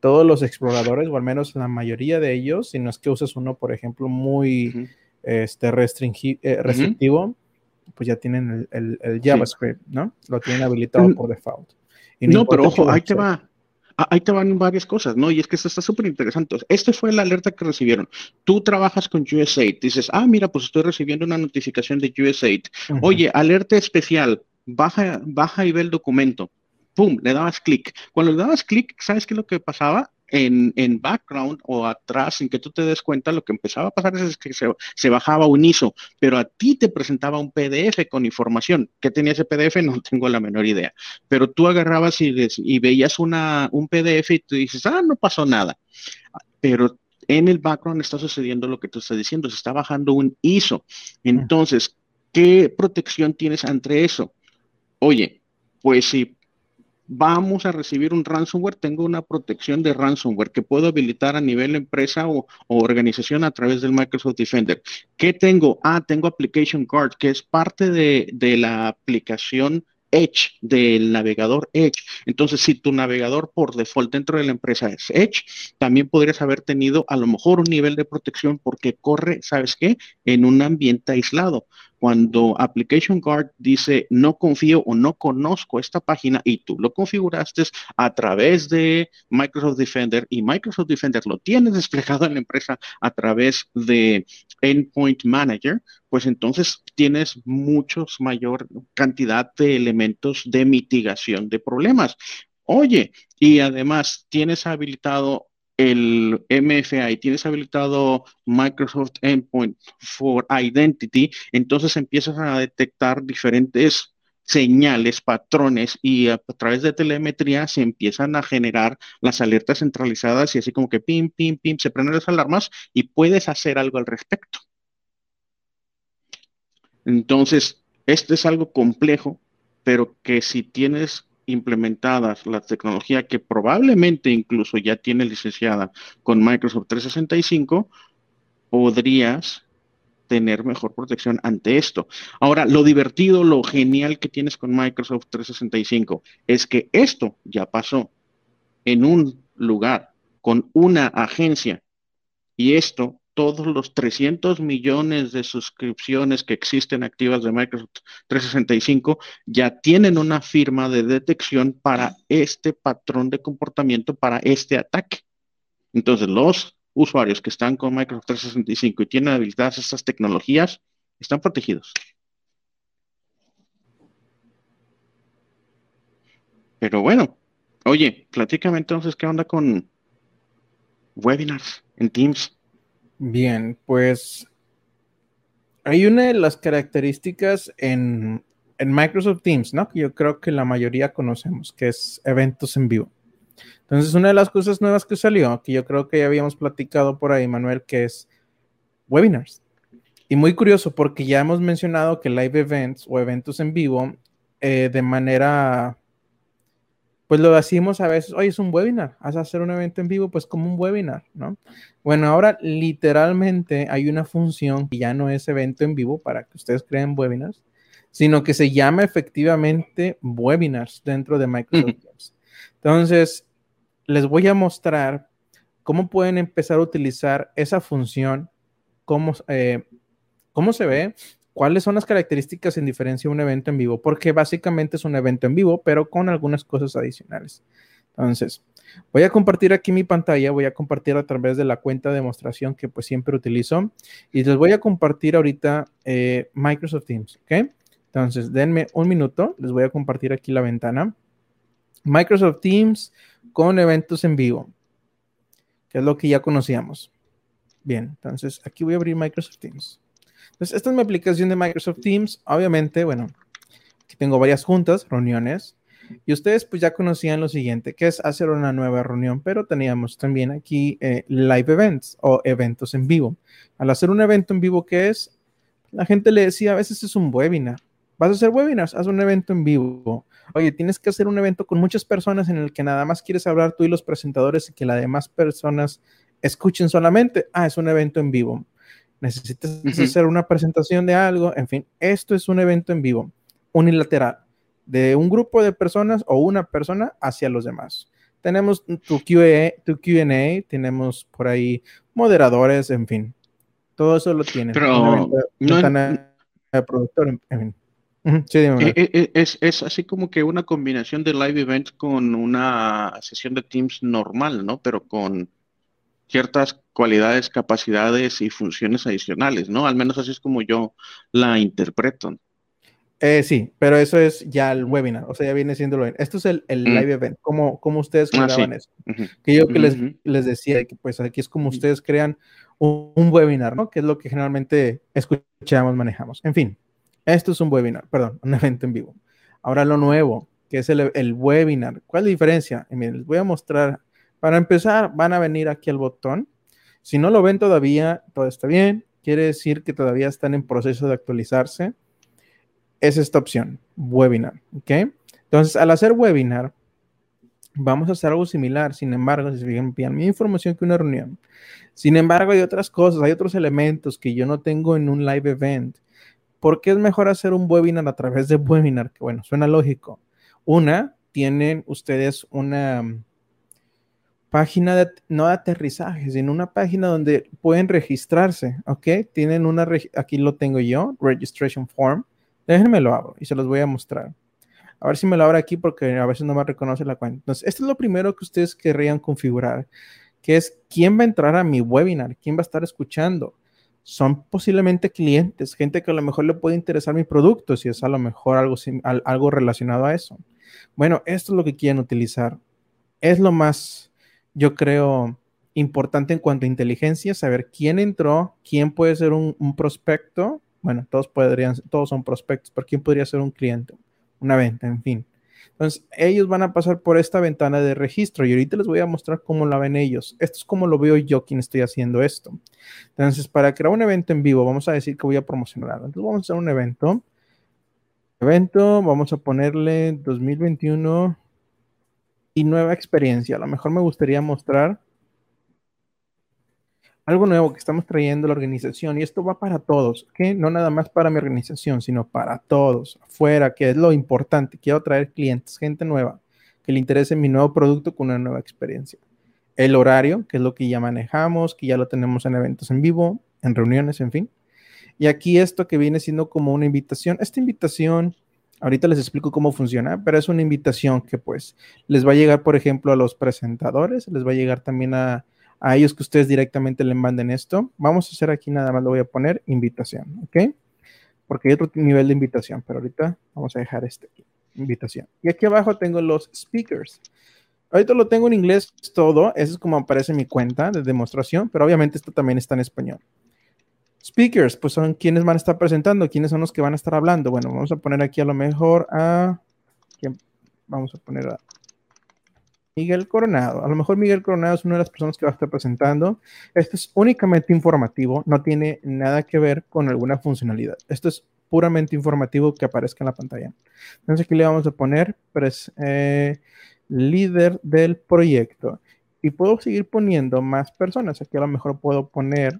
todos los exploradores, o al menos la mayoría de ellos, si no es que uses uno, por ejemplo, muy este, eh, restrictivo, pues ya tienen el, JavaScript, ¿no? Lo tienen habilitado por default. No, pero ojo, ahí te va. Ahí te van varias cosas, ¿no? Y es que esto está súper interesante. Este fue la alerta que recibieron. Tú trabajas con USAID, dices, ah, mira, pues estoy recibiendo una notificación de USAID. Oye, alerta especial, baja, baja y ve el documento. ¡Pum! Le dabas clic. Cuando le dabas clic, ¿sabes qué es lo que pasaba? En, en, background o atrás, sin que tú te des cuenta, lo que empezaba a pasar es que se, bajaba un ISO, pero a ti te presentaba un PDF con información. ¿Qué tenía ese PDF? No tengo la menor idea. Pero tú agarrabas y, y veías una, un PDF y tú dices, ah, no pasó nada. Pero en el background está sucediendo lo que tú estás diciendo, se está bajando un ISO. Entonces, ¿qué protección tienes ante eso? Oye, pues si vamos a recibir un ransomware, tengo una protección de ransomware que puedo habilitar a nivel empresa o, organización a través del Microsoft Defender. ¿Qué tengo? Ah, tengo Application Guard, que es parte de, de la aplicación Edge, del navegador Edge. Entonces, si tu navegador por default dentro de la empresa es Edge, también podrías haber tenido a lo mejor un nivel de protección porque corre, ¿sabes qué? En un ambiente aislado. Cuando Application Guard dice no confío o no conozco esta página y tú lo configuraste a través de Microsoft Defender y Microsoft Defender lo tienes desplegado en la empresa a través de Endpoint Manager, pues entonces tienes muchos mayor cantidad de elementos de mitigación de problemas. Oye, y además tienes habilitado el MFA tienes habilitado Microsoft Endpoint for Identity, entonces empiezas a detectar diferentes señales, patrones y a, través de telemetría se empiezan a generar las alertas centralizadas y así como que pim, pim, pim, se prenden las alarmas y puedes hacer algo al respecto. Entonces, esto es algo complejo, pero que si tienes implementadas la tecnología que probablemente incluso ya tiene licenciada con Microsoft 365, podrías tener mejor protección ante esto. Ahora, lo divertido, lo genial que tienes con Microsoft 365 es que esto ya pasó en un lugar con una agencia y esto todos los 300 millones de suscripciones que existen activas de Microsoft 365 ya tienen una firma de detección para este patrón de comportamiento, para este ataque. Entonces, los usuarios que están con Microsoft 365 y tienen habilitadas estas tecnologías, están protegidos. Pero bueno, oye, platícame entonces qué onda con webinars en Teams. Bien, pues hay una de las características en, Microsoft Teams, ¿no? Que yo creo que la mayoría conocemos, que es eventos en vivo. Entonces, una de las cosas nuevas que salió, que yo creo que ya habíamos platicado por ahí, Manuel, que es webinars. Y muy curioso porque ya hemos mencionado que live events o eventos en vivo eh, de manera pues lo decimos a veces, oye, es un webinar, a hacer un evento en vivo, pues como un webinar, ¿no? Bueno, ahora literalmente hay una función que ya no es evento en vivo para que ustedes creen webinars, sino que se llama efectivamente webinars dentro de Microsoft Teams. Entonces, les voy a mostrar cómo pueden empezar a utilizar esa función cómo, eh, cómo se ve, cuáles son las características en diferencia de un evento en vivo, porque básicamente es un evento en vivo, pero con algunas cosas adicionales. Entonces, voy a compartir aquí mi pantalla, voy a compartir a través de la cuenta de demostración que pues siempre utilizo y les voy a compartir ahorita eh, Microsoft Teams, ¿ok? Entonces, denme un minuto, les voy a compartir aquí la ventana. Microsoft Teams con eventos en vivo, que es lo que ya conocíamos. Bien, entonces aquí voy a abrir Microsoft Teams. Entonces, esta es mi aplicación de Microsoft Teams. Obviamente, bueno, aquí tengo varias juntas, reuniones. Y ustedes pues ya conocían lo siguiente, que es hacer una nueva reunión, pero teníamos también aquí eh, live events o eventos en vivo. Al hacer un evento en vivo, ¿qué es? La gente le decía, a veces es un webinar. ¿Vas a hacer webinars? Haz un evento en vivo. Oye, tienes que hacer un evento con muchas personas en el que nada más quieres hablar tú y los presentadores y que las demás personas escuchen solamente. Ah, es un evento en vivo necesitas hacer una presentación de algo, en fin, esto es un evento en vivo, unilateral, de un grupo de personas o una persona hacia los demás. Tenemos tu QA, tu QA, tenemos por ahí moderadores, en fin, todo eso lo tiene. Pero no, productor, en fin. Sí, e, e, e, es, es, así como que una combinación de live event con una sesión de Teams normal, ¿no? Pero con ciertas cualidades, capacidades y funciones adicionales, ¿no? Al menos así es como yo la interpreto. Eh, sí, pero eso es ya el webinar, o sea, ya viene siendo lo Esto es el, el mm. live event, como, como ustedes ah, creaban eso. Que yo que les, les, decía que pues aquí es como ustedes crean un, un, webinar, ¿no? Que es lo que generalmente escuchamos, manejamos. En fin, esto es un webinar, perdón, un evento en vivo. Ahora lo nuevo, que es el, el webinar. ¿Cuál es la diferencia? Y miren, les voy a mostrar para empezar, van a venir aquí al botón. Si no lo ven todavía, todo está bien. Quiere decir que todavía están en proceso de actualizarse. Es esta opción, webinar. ¿Ok? Entonces, al hacer webinar, vamos a hacer algo similar. Sin embargo, si se fijan, mi información que una reunión. Sin embargo, hay otras cosas, hay otros elementos que yo no tengo en un live event. ¿Por qué es mejor hacer un webinar a través de webinar? Bueno, suena lógico. Una, tienen ustedes una, página de, no de aterrizaje, sino una página donde pueden registrarse, ¿ok? Tienen una, aquí lo tengo yo, registration form. Déjenme lo abro y se los voy a mostrar. A ver si me lo abre aquí porque a veces no me reconoce la cuenta. Entonces, esto es lo primero que ustedes querrían configurar, que es quién va a entrar a mi webinar, quién va a estar escuchando. Son posiblemente clientes, gente que a lo mejor le puede interesar mi producto, si es a lo mejor algo, algo relacionado a eso. Bueno, esto es lo que quieren utilizar. Es lo más yo creo, importante en cuanto a inteligencia, saber quién entró, quién puede ser un, prospecto. Bueno, todos podrían, todos son prospectos, pero quién podría ser un cliente, una venta, en fin. Entonces, ellos van a pasar por esta ventana de registro y ahorita les voy a mostrar cómo la ven ellos. Esto es como lo veo yo quien estoy haciendo esto. Entonces, para crear un evento en vivo, vamos a decir que voy a promocionar. Entonces, vamos a hacer un evento. Evento, vamos a ponerle 2021 y nueva experiencia. A lo mejor me gustaría mostrar algo nuevo que estamos trayendo a la organización y esto va para todos, que no nada más para mi organización, sino para todos, afuera, que es lo importante. Quiero traer clientes, gente nueva, que le interese mi nuevo producto con una nueva experiencia. El horario, que es lo que ya manejamos, que ya lo tenemos en eventos en vivo, en reuniones, en fin. Y aquí esto que viene siendo como una invitación. Esta invitación Ahorita les explico cómo funciona, pero es una invitación que pues les va a llegar, por ejemplo, a los presentadores, les va a llegar también a, ellos que ustedes directamente le manden esto. Vamos a hacer aquí nada más, lo voy a poner invitación, ¿ok? Porque hay otro nivel de invitación, pero ahorita vamos a dejar este invitación. Y aquí abajo tengo los speakers. Ahorita lo tengo en inglés todo, eso es como aparece en mi cuenta de demostración, pero obviamente esto también está en español. Speakers, pues son quienes van a estar presentando, quiénes son los que van a estar hablando. Bueno, vamos a poner aquí a lo mejor a. ¿quién? Vamos a poner a Miguel Coronado. A lo mejor Miguel Coronado es una de las personas que va a estar presentando. Esto es únicamente informativo, no tiene nada que ver con alguna funcionalidad. Esto es puramente informativo que aparezca en la pantalla. Entonces aquí le vamos a poner eh, líder del proyecto. Y puedo seguir poniendo más personas. Aquí a lo mejor puedo poner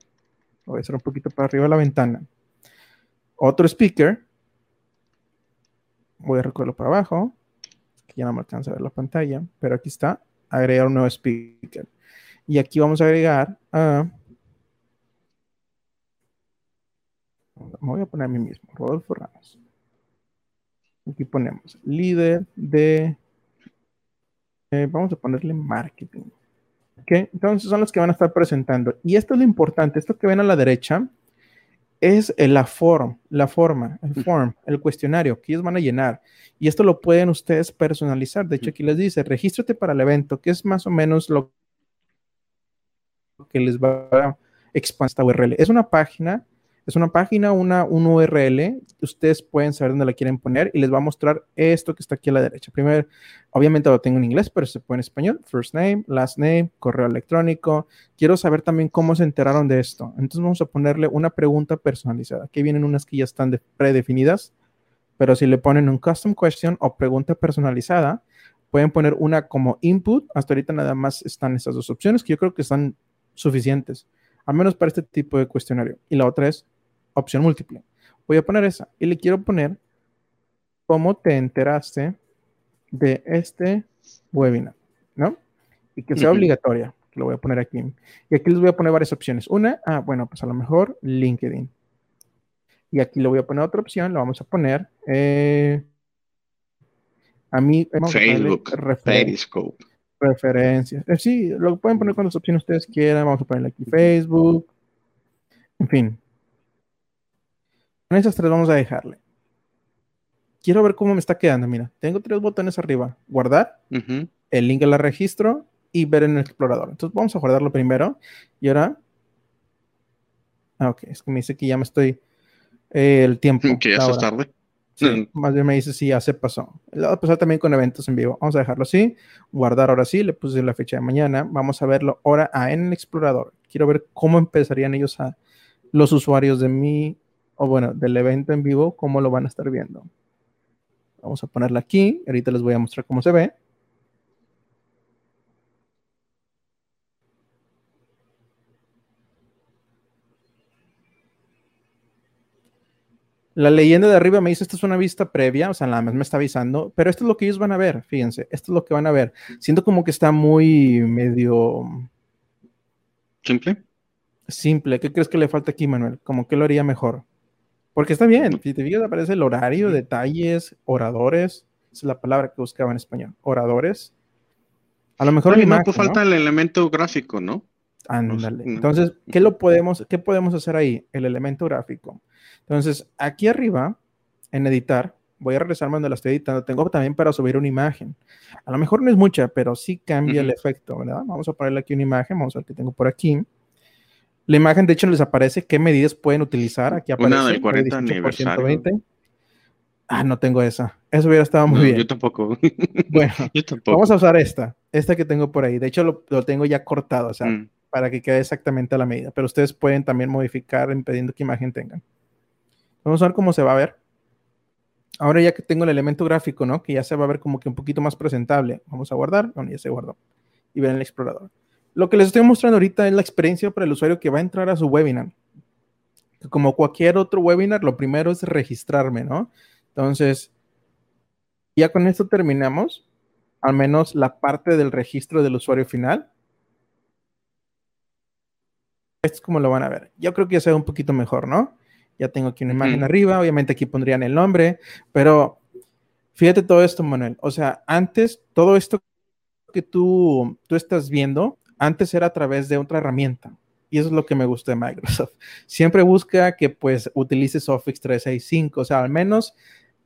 voy a hacer un poquito para arriba de la ventana. Otro speaker. Voy a recogerlo para abajo. Que ya no me alcanza a ver la pantalla. Pero aquí está. Agregar un nuevo speaker. Y aquí vamos a agregar a me voy a poner a mí mismo, Rodolfo Ramos. Aquí ponemos líder de, eh, vamos a ponerle marketing. Entonces son los que van a estar presentando. Y esto es lo importante, esto que ven a la derecha es la forma, la forma, el form, el cuestionario que ellos van a llenar. Y esto lo pueden ustedes personalizar. De hecho, aquí les dice, regístrate para el evento, que es más o menos lo que les va a expandir esta URL. Es una página es una página, una, un URL. Ustedes pueden saber dónde la quieren poner y les va a mostrar esto que está aquí a la derecha. Primero, obviamente lo tengo en inglés, pero se puede en español. First name, last name, correo electrónico. Quiero saber también cómo se enteraron de esto. Entonces vamos a ponerle una pregunta personalizada. Aquí vienen unas que ya están predefinidas, pero si le ponen un custom question o pregunta personalizada, pueden poner una como input. Hasta ahorita nada más están estas dos opciones que yo creo que están suficientes, al menos para este tipo de cuestionario. Y la otra es opción múltiple. Voy a poner esa y le quiero poner cómo te enteraste de este webinar, ¿no? Y que sea obligatoria, lo voy a poner aquí. Y aquí les voy a poner varias opciones. Una, ah, bueno, pues a lo mejor LinkedIn. Y aquí le voy a poner otra opción, lo vamos a poner eh, a mí. Facebook, Periscope. Referencias. Eh, sí, lo pueden poner con las opciones ustedes quieran. Vamos a ponerle aquí Facebook. En fin, con esas tres vamos a dejarle. Quiero ver cómo me está quedando. Mira, tengo tres botones arriba. Guardar, el link la registro y ver en el explorador. Entonces vamos a guardarlo primero. Y ahora... Ah, ok, es que me dice que ya me estoy... Eh, el tiempo. Que ya está tarde. Sí, Más bien me dice si ya se pasó. Lo va a pasar también con eventos en vivo. Vamos a dejarlo así. Guardar ahora sí. Le puse la fecha de mañana. Vamos a verlo ahora en el explorador. Quiero ver cómo empezarían ellos a los usuarios de mi o bueno, del evento en vivo, cómo lo van a estar viendo. Vamos a ponerla aquí. Ahorita les voy a mostrar cómo se ve. La leyenda de arriba me dice, esta es una vista previa, o sea, nada más me está avisando, pero esto es lo que ellos van a ver, fíjense, esto es lo que van a ver. Siento como que está muy medio... Simple. Simple. ¿Qué crees que le falta aquí, Manuel? Como que lo haría mejor. Porque está bien, si te fijas, aparece el horario, detalles, oradores. Esa es la palabra que buscaba en español. Oradores. A lo mejor. No, pues falta el elemento gráfico, ¿no? Ándale. Entonces, ¿qué lo podemos, qué podemos hacer ahí? El elemento gráfico. Entonces, aquí arriba, en editar, voy a regresarme donde la estoy editando. Tengo también para subir una imagen. A lo mejor no es mucha, pero sí cambia el efecto, ¿verdad? Vamos a ponerle aquí una imagen. Vamos a ver qué tengo por aquí. La imagen, de hecho, les aparece qué medidas pueden utilizar. Aquí aparece. Una del 40 aniversario. Ah, no tengo esa. Eso hubiera estado muy bien. Yo tampoco. Bueno, vamos a usar esta. Esta que tengo por ahí. De hecho, lo, tengo ya cortado, o sea, mm. para que quede exactamente a la medida. Pero ustedes pueden también modificar impidiendo qué imagen tengan. Vamos a ver cómo se va a ver. Ahora ya que tengo el elemento gráfico, ¿no? Que ya se va a ver como que un poquito más presentable. Vamos a guardar. Bueno, ya se guardó. Y ver el explorador. Lo que les estoy mostrando ahorita es la experiencia para el usuario que va a entrar a su webinar. Como cualquier otro webinar, lo primero es registrarme, ¿no? Entonces, ya con esto terminamos, al menos la parte del registro del usuario final. Esto es como lo van a ver. Yo creo que ya se ve un poquito mejor, ¿no? Ya tengo aquí una imagen arriba, obviamente aquí pondrían el nombre, pero fíjate todo esto, Manuel. O sea, antes, todo esto que tú, tú estás viendo, antes era a través de otra herramienta. Y eso es lo que me gusta de Microsoft. Siempre busca que pues utilices Office 365, o sea, al menos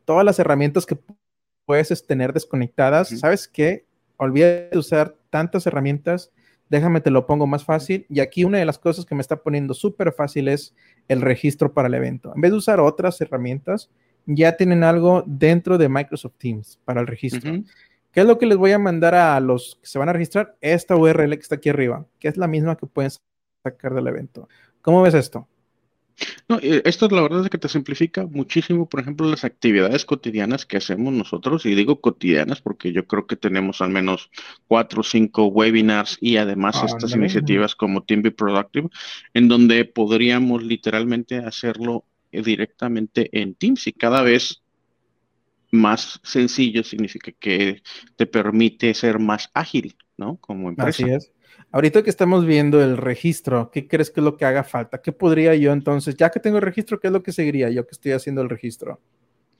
todas las herramientas que puedes tener desconectadas, ¿sabes qué? Olvida de usar tantas herramientas, déjame te lo pongo más fácil. Y aquí una de las cosas que me está poniendo súper fácil es el registro para el evento. En vez de usar otras herramientas, ya tienen algo dentro de Microsoft Teams para el registro. ¿Qué es lo que les voy a mandar a los que se van a registrar? Esta URL que está aquí arriba, que es la misma que pueden sacar del evento. ¿Cómo ves esto? No, eh, esto la verdad es que te simplifica muchísimo, por ejemplo, las actividades cotidianas que hacemos nosotros, y digo cotidianas porque yo creo que tenemos al menos cuatro o cinco webinars y además estas iniciativas como Team Be Productive, en donde podríamos literalmente hacerlo eh, directamente en Teams y cada vez más sencillo significa que te permite ser más ágil, ¿no? Como empresa. Así es. Ahorita que estamos viendo el registro, ¿qué crees que es lo que haga falta? ¿Qué podría yo entonces, ya que tengo el registro, qué es lo que seguiría yo que estoy haciendo el registro?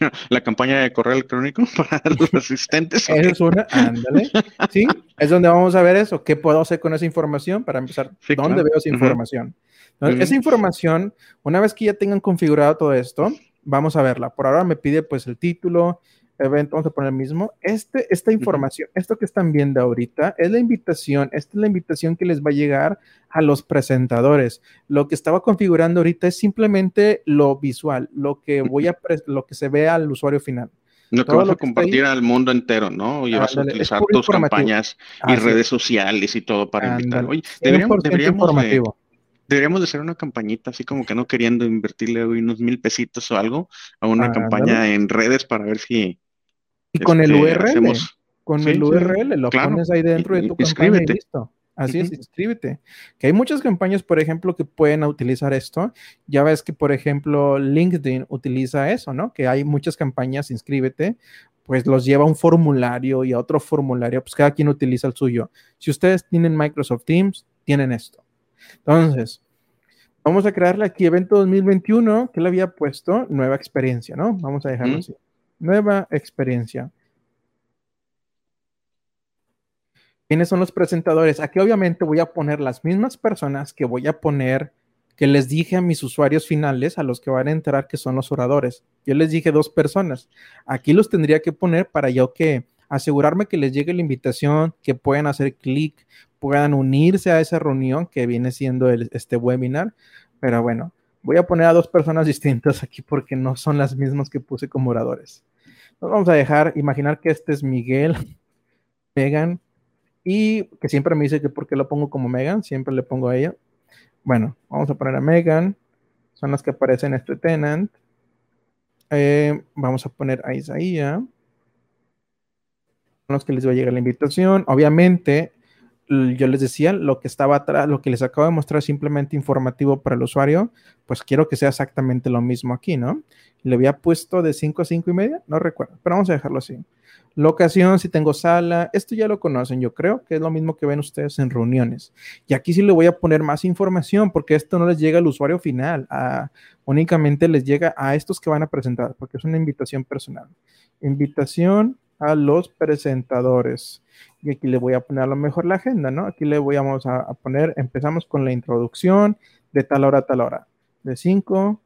La campaña de correo electrónico para los asistentes. Esa es una, ándale. Sí, es donde vamos a ver eso. ¿Qué puedo hacer con esa información para empezar? ¿Dónde veo esa información? Esa información, una vez que ya tengan configurado todo esto, vamos a verla. Por ahora me pide pues el título, evento, vamos a poner el mismo. Este, esta información, esto que están viendo ahorita, es la invitación, esta es la invitación que les va a llegar a los presentadores. Lo que estaba configurando ahorita es simplemente lo visual, lo que voy a, lo que se ve al usuario final. Lo que vas a compartir al mundo entero, ¿no? Y vas a utilizar tus campañas y redes sociales y todo para invitar. Oye, deberíamos, deberíamos deberíamos de hacer una campañita así como que no queriendo invertirle unos mil pesitos o algo a una campaña en redes para ver si y con el este, URL, con el URL lo pones ahí dentro de tu campaña y listo. Así es, inscríbete. Que hay muchas campañas, por ejemplo, que pueden utilizar esto. Ya ves que, por ejemplo, LinkedIn utiliza eso, ¿no? Que hay muchas campañas, inscríbete, pues los lleva a un formulario y a otro formulario, pues cada quien utiliza el suyo. Si ustedes tienen Microsoft Teams, tienen esto. Entonces, vamos a crearle aquí evento 2021, que le había puesto nueva experiencia, ¿no? Vamos a dejarlo así nueva experiencia. ¿Quiénes son los presentadores? Aquí obviamente voy a poner las mismas personas que voy a poner, que les dije a mis usuarios finales, a los que van a entrar, que son los oradores. Yo les dije dos personas. Aquí los tendría que poner para yo que asegurarme que les llegue la invitación, que puedan hacer clic, puedan unirse a esa reunión que viene siendo este webinar. Pero bueno, voy a poner a dos personas distintas aquí porque no son las mismas que puse como oradores vamos a dejar, imaginar que este es Miguel, Megan, y que siempre me dice que por qué lo pongo como Megan, siempre le pongo a ella. Bueno, vamos a poner a Megan, son las que aparecen en este tenant. Eh, vamos a poner a Isaías, los que les va a llegar la invitación. Obviamente, yo les decía, lo que estaba atrás, lo que les acabo de mostrar simplemente informativo para el usuario, pues quiero que sea exactamente lo mismo aquí, ¿no? Le había puesto de 5 a 5 y media, no recuerdo, pero vamos a dejarlo así. Locación, si tengo sala, esto ya lo conocen, yo creo que es lo mismo que ven ustedes en reuniones. Y aquí sí le voy a poner más información porque esto no les llega al usuario final, únicamente les llega a estos que van a presentar, porque es una invitación personal. Invitación a los presentadores. Y aquí le voy a poner a lo mejor la agenda, ¿no? Aquí le voy a, a poner, empezamos con la introducción de tal hora a tal hora, de 5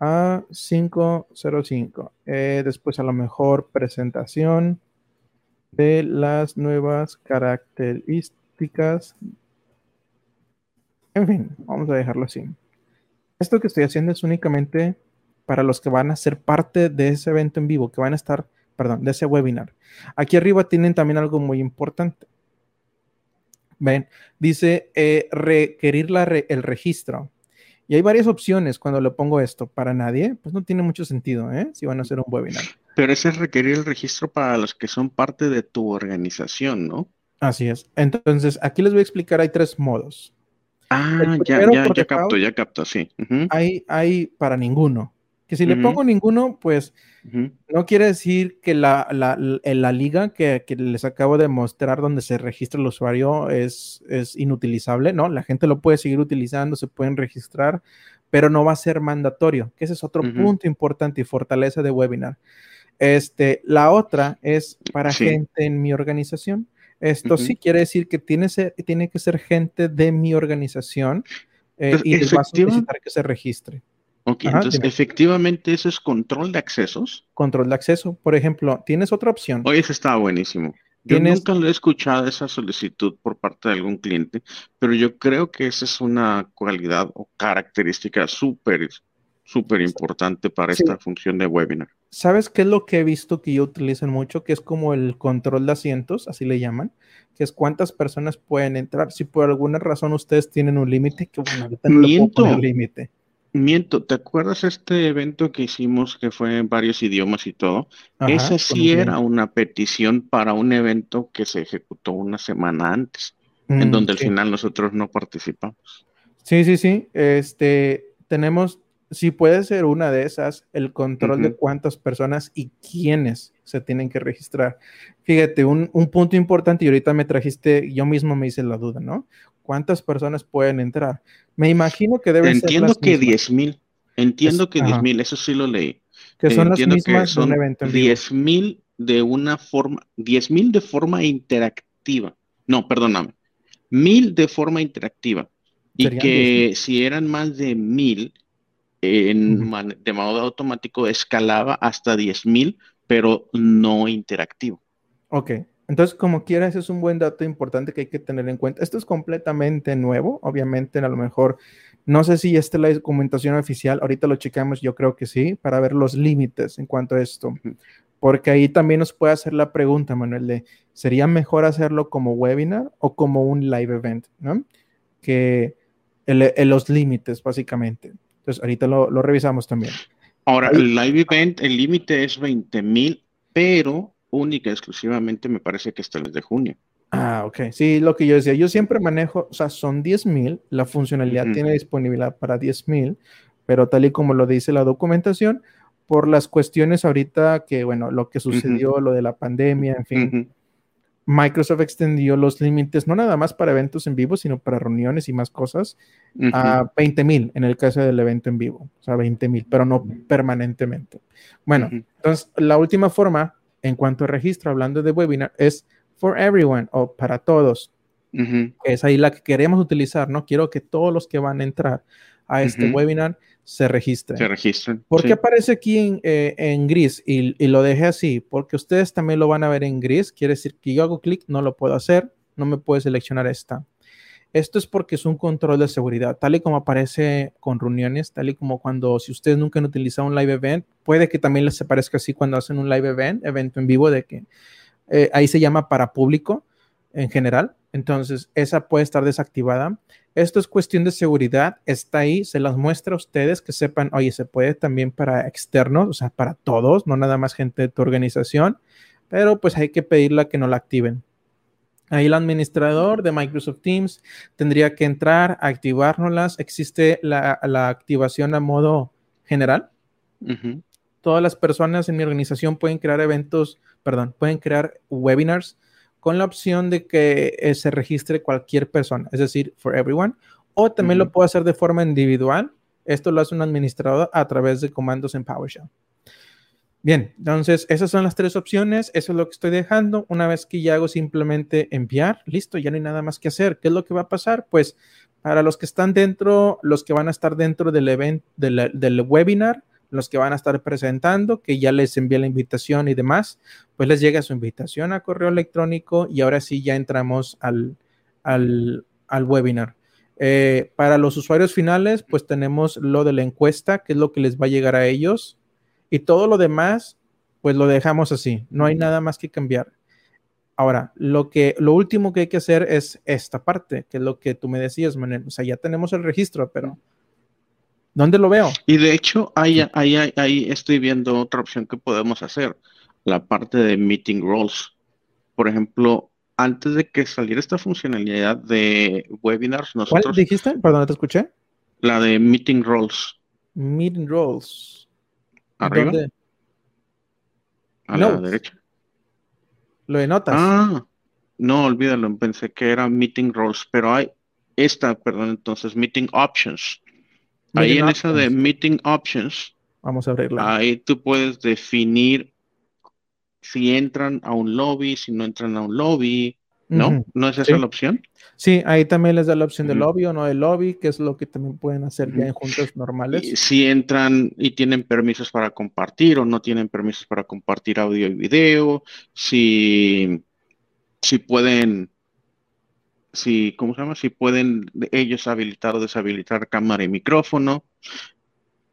a 505. Eh, después a lo mejor presentación de las nuevas características. En fin, vamos a dejarlo así. Esto que estoy haciendo es únicamente para los que van a ser parte de ese evento en vivo, que van a estar perdón, de ese webinar. Aquí arriba tienen también algo muy importante. Ven, dice eh, requerir el registro. Y hay varias opciones cuando le pongo esto. Para nadie, pues no tiene mucho sentido, ¿eh? Si van a hacer un webinar. Pero ese es requerir el registro para los que son parte de tu organización, ¿no? Así es. Entonces, aquí les voy a explicar, hay tres modos. Ah, ya, ya, ya capto, ya capto, sí. hay, hay para ninguno. Que si le pongo ninguno, pues no quiere decir que la, la, la liga que, que, les acabo de mostrar donde se registra el usuario es, es inutilizable, ¿no? La gente lo puede seguir utilizando, se pueden registrar, pero no va a ser mandatorio, que ese es otro punto importante y fortaleza de webinar. Este, la otra es para gente en mi organización. Esto sí quiere decir que tiene, tiene que ser gente de mi organización eh, y les va a solicitar que se registre. Ok, entonces efectivamente eso es control de accesos. Control de acceso, por ejemplo, tienes otra opción. Oye, eso está buenísimo. Yo nunca lo he escuchado esa solicitud por parte de algún cliente, pero yo creo que esa es una cualidad o característica súper, súper importante para esta función de webinar. ¿Sabes qué es lo que he visto que yo utilizan mucho? Que es como el control de asientos, así le llaman, que es cuántas personas pueden entrar. Si por alguna razón ustedes tienen un límite, que bueno, ahorita no le límite. Miento, ¿te acuerdas este evento que hicimos que fue en varios idiomas y todo? Esa sí era una petición para un evento que se ejecutó una semana antes, en mm, donde al final nosotros no participamos. Sí, sí, sí. Este, tenemos si puede ser una de esas, el control de cuántas personas y quiénes se tienen que registrar. Fíjate, un, punto importante, y ahorita me trajiste, yo mismo me hice la duda, ¿no? ¿Cuántas personas pueden entrar? Me imagino que deben Entiendo ser. Entiendo que 10 mil. Entiendo que 10 mil, eso sí lo leí. Que son las mismas de un evento 10 mil de una forma, 10 mil de forma interactiva. No, perdóname. Mil de forma interactiva. Y que si eran más de mil, en de modo automático escalaba hasta 10.000, pero no interactivo. Ok, entonces como quieras es un buen dato importante que hay que tener en cuenta. Esto es completamente nuevo, obviamente a lo mejor, no sé si esta es la documentación oficial, ahorita lo checamos, yo creo que sí, para ver los límites en cuanto a esto. Porque ahí también nos puede hacer la pregunta, Manuel, de ¿sería mejor hacerlo como webinar o como un live event? ¿no? Que los límites, básicamente. Entonces, ahorita lo, revisamos también. Ahora, el live event, el límite es 20 mil, pero única exclusivamente me parece que hasta el mes de junio. Ah, ok. Sí, lo que yo decía, yo siempre manejo, o sea, son 10 mil, la funcionalidad tiene disponibilidad para 10 mil, pero tal y como lo dice la documentación, por las cuestiones ahorita que, bueno, lo que sucedió, lo de la pandemia, en fin, Microsoft extendió los límites, no nada más para eventos en vivo, sino para reuniones y más cosas, a 20 mil en el caso del evento en vivo, o sea, 20 mil, pero no permanentemente. Bueno, entonces la última forma en cuanto a registro, hablando de webinar, es for everyone o para todos. Es ahí la que queremos utilizar, ¿no? Quiero que todos los que van a entrar a este webinar se registren. Se registren. ¿Por qué aparece aquí en, eh, gris y, lo dejé así? Porque ustedes también lo van a ver en gris. Quiere decir que yo hago clic, no lo puedo hacer, no me puede seleccionar esta. Esto es porque es un control de seguridad, tal y como aparece con reuniones, tal y como cuando, si ustedes nunca han utilizado un live event, puede que también les aparezca así cuando hacen un live event, evento en vivo, de que eh, ahí se llama para público en general. Entonces, esa puede estar desactivada. Esto es cuestión de seguridad, está ahí, se las muestra a ustedes que sepan, oye, se puede también para externos, o sea, para todos, no nada más gente de tu organización, pero pues hay que pedirla que no la activen. Ahí el administrador de Microsoft Teams tendría que entrar, activárnoslas. Existe la, activación a modo general. Todas las personas en mi organización pueden crear eventos, perdón, pueden crear webinars con la opción de que eh, se registre cualquier persona, es decir, for everyone, o también lo puedo hacer de forma individual. Esto lo hace un administrador a través de comandos en PowerShell. Bien, entonces esas son las tres opciones, eso es lo que estoy dejando. Una vez que ya hago simplemente enviar, listo, ya no hay nada más que hacer. ¿Qué es lo que va a pasar? Pues para los que están dentro, los que van a estar dentro del evento, del webinar, los que van a estar presentando, que ya les envía la invitación y demás, pues les llega su invitación a correo electrónico y ahora sí ya entramos al, al, webinar. Eh, para los usuarios finales, pues tenemos lo de la encuesta, que es lo que les va a llegar a ellos, y todo lo demás, pues lo dejamos así, no hay nada más que cambiar. Ahora, lo, que, lo último que hay que hacer es esta parte, que es lo que tú me decías, Manuel. O sea, ya tenemos el registro, pero ¿Dónde lo veo? Y de hecho, ahí, ahí, ahí estoy viendo otra opción que podemos hacer, la parte de meeting roles. Por ejemplo, antes de que saliera esta funcionalidad de webinars, nosotros... ¿Cuál dijiste? Perdón, te escuché. La de meeting roles. Meeting roles. ¿Arriba? A la derecha. Lo de notas. Ah, no, olvídalo, pensé que era meeting roles, pero hay esta, perdón, entonces, meeting options. Ahí en esa de Meeting Options, vamos a abrirla. Ahí tú puedes definir si entran a un lobby, si no entran a un lobby, ¿no? ¿No es esa la opción? Sí, ahí también les da la opción de lobby o no de lobby, que es lo que también pueden hacer ya en juntas normales. si entran y tienen permisos para compartir o no tienen permisos para compartir audio y video, si, si pueden si, ¿cómo se llama? Si pueden ellos habilitar o deshabilitar cámara y micrófono.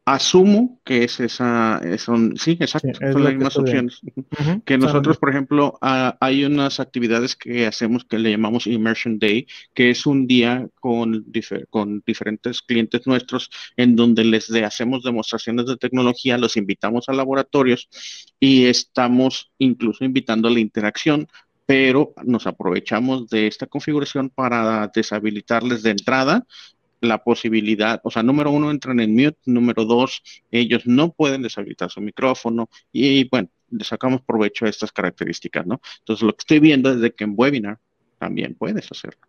Asumo que es esa, son, sí, exacto, son las mismas opciones. Que nosotros, por ejemplo, hay unas actividades que hacemos que le llamamos Immersion Day, que es un día con, con diferentes clientes nuestros en donde les hacemos demostraciones de tecnología, los invitamos a laboratorios y estamos incluso invitando a la interacción pero nos aprovechamos de esta configuración para deshabilitarles de entrada la posibilidad, o sea, número uno, entran en mute, número dos, ellos no pueden deshabilitar su micrófono y bueno, le sacamos provecho a estas características, ¿no? Entonces, lo que estoy viendo es de que en webinar también puedes hacerlo.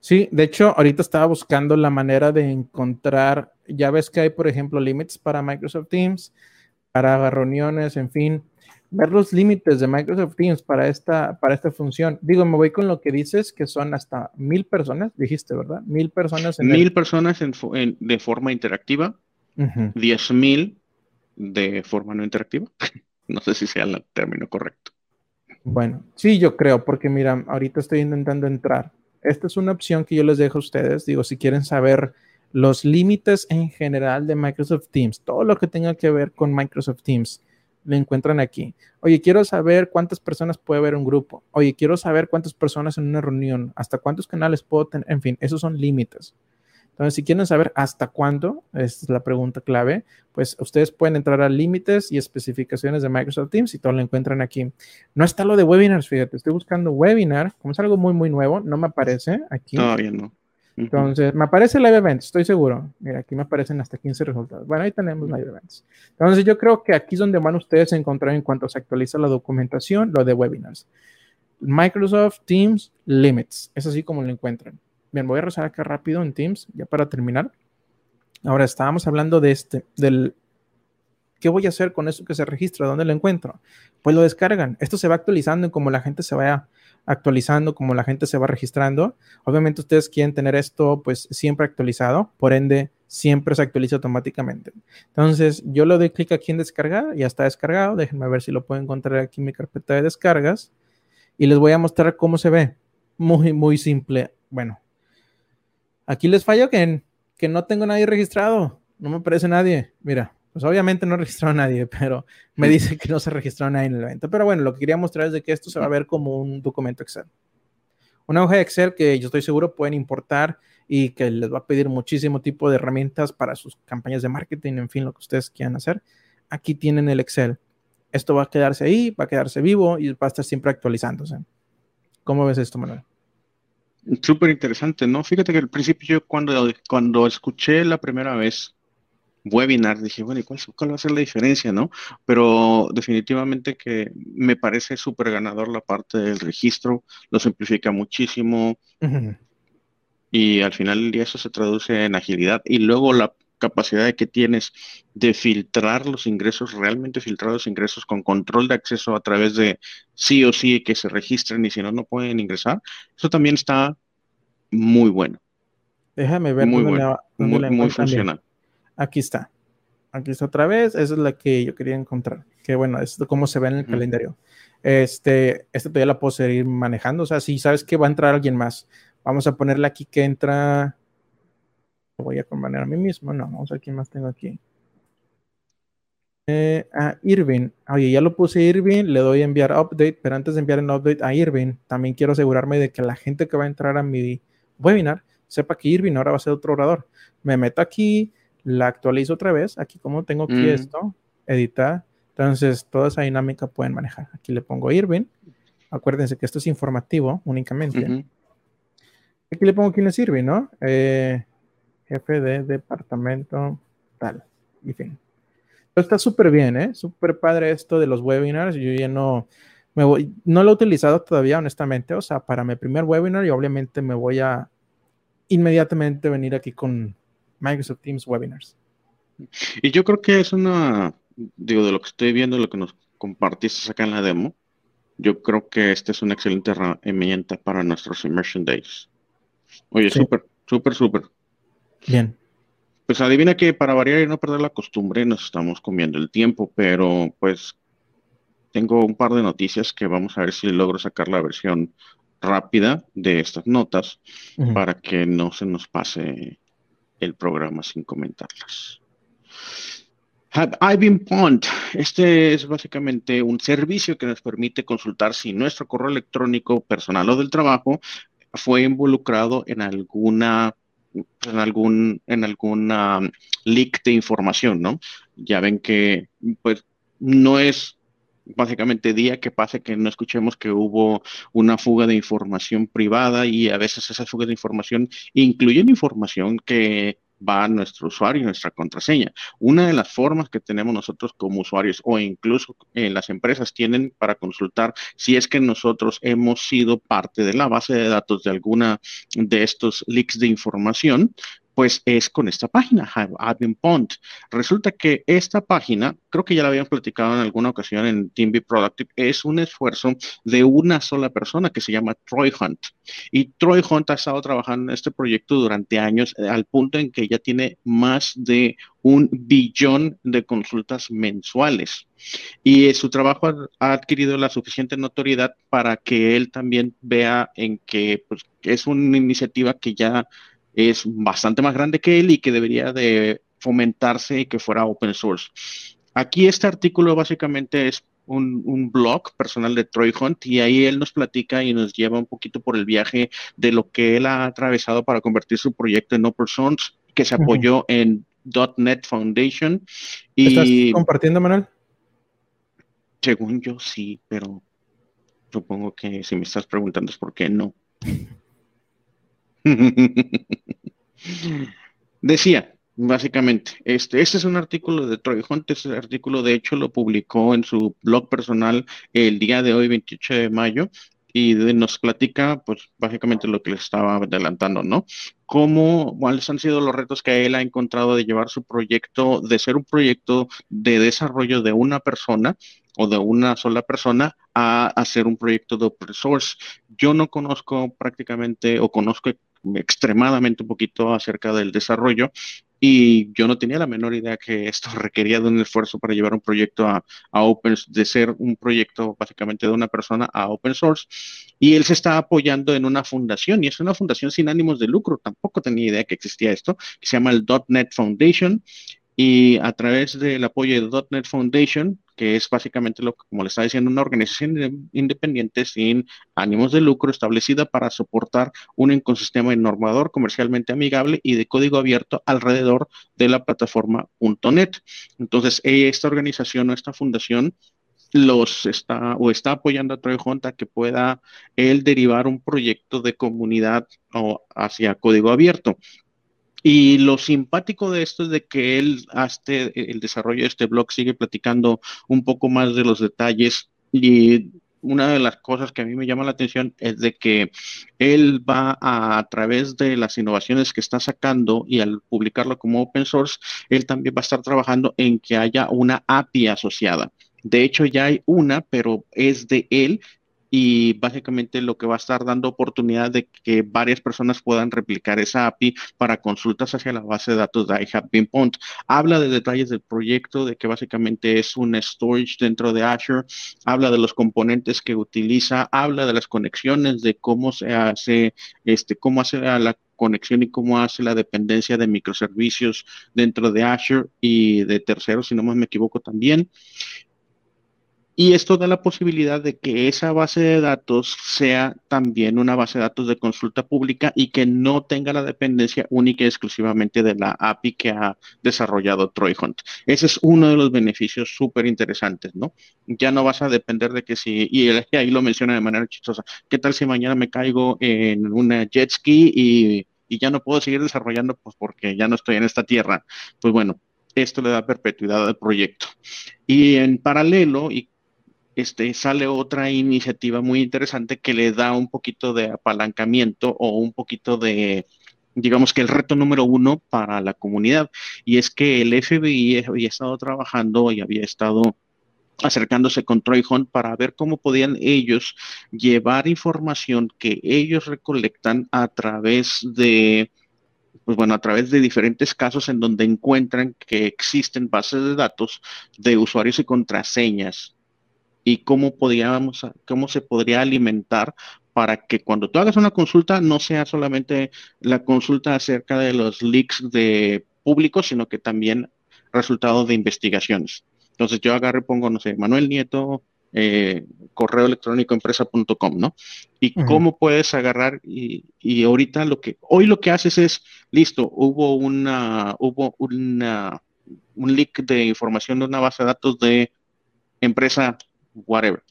Sí, de hecho, ahorita estaba buscando la manera de encontrar, ya ves que hay, por ejemplo, límites para Microsoft Teams, para reuniones, en fin, ver los límites de Microsoft Teams para esta, para esta función. Digo, me voy con lo que dices, que son hasta mil personas, dijiste, ¿verdad? Mil personas. En mil personas de forma interactiva, diez mil de forma no interactiva. no sé si sea el término correcto. Bueno, sí, yo creo, porque mira, ahorita estoy intentando entrar esta es una opción que yo les dejo a ustedes. Digo, si quieren saber los límites en general de Microsoft Teams, todo lo que tenga que ver con Microsoft Teams, lo encuentran aquí. Oye, quiero saber cuántas personas puede haber un grupo. Oye, quiero saber cuántas personas en una reunión, hasta cuántos canales puedo tener. En fin, esos son límites. Entonces, si quieren saber hasta cuándo, esta es la pregunta clave, pues ustedes pueden entrar a límites y especificaciones de Microsoft Teams y todo lo encuentran aquí. No está lo de webinars, fíjate, estoy buscando webinar, como es algo muy, muy nuevo, no me aparece aquí. Todavía no. Entonces, me aparece Live Events, estoy seguro. Mira, aquí me aparecen hasta 15 resultados. Bueno, ahí tenemos Live Events. Entonces, yo creo que aquí es donde van ustedes a encontrar en cuanto se actualiza la documentación, lo de webinars. Microsoft Teams Limits, es así como lo encuentran. Bien, voy a rezar acá rápido en Teams, ya para terminar. Ahora estábamos hablando de este, del ¿qué voy a hacer con eso que se registra? ¿Dónde lo encuentro? Pues lo descargan. Esto se va actualizando y como la gente se vaya actualizando, como la gente se va registrando. Obviamente ustedes quieren tener esto pues siempre actualizado, por ende siempre se actualiza automáticamente. Entonces yo le doy clic aquí en descargar, ya está descargado. Déjenme ver si lo puedo encontrar aquí en mi carpeta de descargas y les voy a mostrar cómo se ve. Muy, muy simple. Bueno, Aquí les fallo que, que no tengo nadie registrado. No me aparece nadie. Mira, pues obviamente no he registrado a nadie, pero me dice que no se registró nadie en el evento. Pero bueno, lo que quería mostrar es de que esto se va a ver como un documento Excel. Una hoja de Excel que yo estoy seguro pueden importar y que les va a pedir muchísimo tipo de herramientas para sus campañas de marketing, en fin, lo que ustedes quieran hacer. Aquí tienen el Excel. Esto va a quedarse ahí, va a quedarse vivo y va a estar siempre actualizándose. ¿Cómo ves esto, Manuel? Súper interesante, ¿no? Fíjate que al principio yo cuando, cuando escuché la primera vez webinar, dije, bueno, ¿y cuál, va a ser la diferencia, no? Pero definitivamente que me parece súper ganador la parte del registro, lo simplifica muchísimo y al final del día eso se traduce en agilidad y luego la capacidad que tienes de filtrar los ingresos, realmente filtrar los ingresos con control de acceso a través de sí o sí que se registren y si no, no pueden ingresar, eso también está muy bueno. Déjame ver muy bueno, muy, funcional. Aquí está. Aquí está otra vez. Esa es la que yo quería encontrar. Que bueno, es cómo se ve en el calendario. Este, este todavía la puedo seguir manejando. O sea, si sabes que va a entrar alguien más, vamos a ponerle aquí que entra voy a componer a mí mismo. No, vamos a ver quién más tengo aquí. Eh, a Irving. Oye, ya lo puse Irving, le doy a enviar update, pero antes de enviar el update a Irving, también quiero asegurarme de que la gente que va a entrar a mi webinar sepa que Irving ahora va a ser otro orador. Me meto aquí, la actualizo otra vez, aquí como tengo aquí mm. esto, editar, entonces toda esa dinámica pueden manejar. Aquí le pongo Irving. Acuérdense que esto es informativo únicamente. Aquí le pongo quién es Irving, ¿no? Eh, jefe de departamento tal. Y fin. está súper bien, ¿eh? Súper padre esto de los webinars. Yo ya no, me voy, no lo he utilizado todavía, honestamente. O sea, para mi primer webinar y obviamente me voy a inmediatamente venir aquí con Microsoft Teams webinars. Y yo creo que es una, digo, de lo que estoy viendo, lo que nos compartiste acá en la demo, yo creo que esta es una excelente herramienta para nuestros Immersion Days. Oye, súper, súper, súper. Bien. Pues adivina que para variar y no perder la costumbre nos estamos comiendo el tiempo, pero pues tengo un par de noticias que vamos a ver si logro sacar la versión rápida de estas notas para que no se nos pase el programa sin comentarlas. Have I been? Este es básicamente un servicio que nos permite consultar si nuestro correo electrónico personal o del trabajo fue involucrado en alguna en algún, en alguna leak de información, ¿no? Ya ven que, pues, no es básicamente día que pase que no escuchemos que hubo una fuga de información privada y a veces esas fugas de información incluyen información que va a nuestro usuario y nuestra contraseña. Una de las formas que tenemos nosotros como usuarios o incluso en las empresas tienen para consultar si es que nosotros hemos sido parte de la base de datos de alguna de estos leaks de información, pues es con esta página, Admin Pond. Resulta que esta página, creo que ya la habíamos platicado en alguna ocasión en Team Be Productive, es un esfuerzo de una sola persona que se llama Troy Hunt. Y Troy Hunt ha estado trabajando en este proyecto durante años, eh, al punto en que ya tiene más de un billón de consultas mensuales. Y su trabajo ha, adquirido la suficiente notoriedad para que él también vea en que pues, es una iniciativa que ya es bastante más grande que él y que debería de fomentarse y que fuera open source. Aquí este artículo básicamente es un, blog personal de Troy Hunt y ahí él nos platica y nos lleva un poquito por el viaje de lo que él ha atravesado para convertir su proyecto en open source, que se apoyó en .NET Foundation. Y, ¿Estás compartiendo, Manuel? Según yo sí, pero supongo que si me estás preguntando es por qué no. Decía, básicamente, este, este es un artículo de Troy Hunt, este artículo de hecho lo publicó en su blog personal el día de hoy, 28 de mayo, y nos platica, pues, básicamente lo que le estaba adelantando, ¿no? Cómo, cuáles han sido los retos que él ha encontrado de llevar su proyecto, de ser un proyecto de desarrollo de una persona o de una sola persona a hacer un proyecto de open source. Yo no conozco prácticamente o conozco extremadamente un poquito acerca del desarrollo y yo no tenía la menor idea que esto requería de un esfuerzo para llevar un proyecto a, open, de ser un proyecto básicamente de una persona a open source. Y él se está apoyando en una fundación y es una fundación sin ánimos de lucro. Tampoco tenía idea que existía esto, que se llama el .NET Foundation. Y a través del apoyo de .NET Foundation, que es básicamente lo que, como le estaba diciendo, una organización independiente sin ánimos de lucro establecida para soportar un ecosistema normador comercialmente amigable y de código abierto alrededor de la plataforma .NET. Entonces, esta organización o esta fundación los está o está apoyando a Troy Hunt que pueda él derivar un proyecto de comunidad o hacia código abierto. Y lo simpático de esto es de que él, hasta el desarrollo de este blog, sigue platicando un poco más de los detalles y una de las cosas que a mí me llama la atención es de que él va a, a, través de las innovaciones que está sacando y al publicarlo como open source, él también va a estar trabajando en que haya una API asociada. De hecho, ya hay una, pero es de él y básicamente lo que va a estar dando oportunidad de que varias personas puedan replicar esa API para consultas hacia la base de datos de iHaveBeenPond. Habla de detalles del proyecto, de que básicamente es un storage dentro de Azure, habla de los componentes que utiliza, habla de las conexiones, de cómo se hace, este, cómo hace la conexión y cómo hace la dependencia de microservicios dentro de Azure y de terceros, si no me equivoco también. Y esto da la posibilidad de que esa base de datos sea también una base de datos de consulta pública y que no tenga la dependencia única y exclusivamente de la API que ha desarrollado Troy Hunt. Ese es uno de los beneficios súper interesantes, ¿no? Ya no vas a depender de que si, y ahí lo menciona de manera chistosa, ¿qué tal si mañana me caigo en una jet ski y, y ya no puedo seguir desarrollando pues porque ya no estoy en esta tierra? Pues bueno, esto le da perpetuidad al proyecto. Y en paralelo, y este, sale otra iniciativa muy interesante que le da un poquito de apalancamiento o un poquito de, digamos que el reto número uno para la comunidad. Y es que el FBI había estado trabajando y había estado acercándose con Troy Hunt para ver cómo podían ellos llevar información que ellos recolectan a través de pues bueno, a través de diferentes casos en donde encuentran que existen bases de datos de usuarios y contraseñas y cómo podríamos, cómo se podría alimentar para que cuando tú hagas una consulta no sea solamente la consulta acerca de los leaks de público, sino que también resultado de investigaciones. Entonces yo agarro y pongo, no sé, Manuel Nieto, eh, correo electrónico empresa.com, ¿no? Y cómo puedes agarrar y, y, ahorita lo que, hoy lo que haces es, listo, hubo una, hubo una, un leak de información de una base de datos de empresa whatever.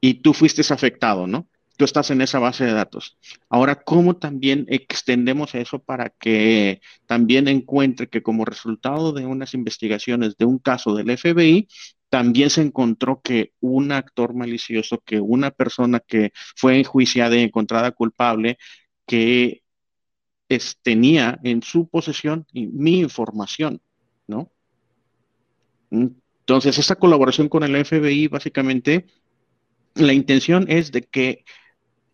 Y tú fuiste afectado, ¿no? Tú estás en esa base de datos. Ahora, ¿cómo también extendemos eso para que también encuentre que como resultado de unas investigaciones de un caso del FBI, también se encontró que un actor malicioso, que una persona que fue enjuiciada y encontrada culpable, que tenía en su posesión mi información, ¿no? Entonces, esta colaboración con el FBI, básicamente, la intención es de que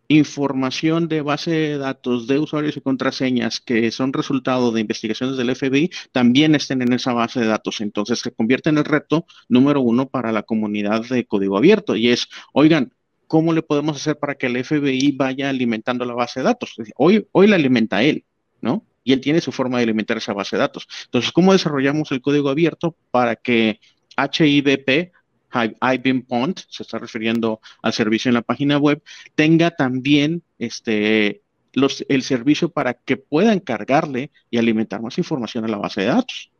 información de base de datos de usuarios y contraseñas que son resultado de investigaciones del FBI también estén en esa base de datos. Entonces se convierte en el reto número uno para la comunidad de código abierto y es, oigan, ¿cómo le podemos hacer para que el FBI vaya alimentando la base de datos? Hoy, hoy la alimenta él, ¿no? Y él tiene su forma de alimentar esa base de datos. Entonces, ¿cómo desarrollamos el código abierto para que HIBP IBM Pond, se está refiriendo al servicio en la página web, tenga también este, los, el servicio para que puedan cargarle y alimentar más información a la base de datos.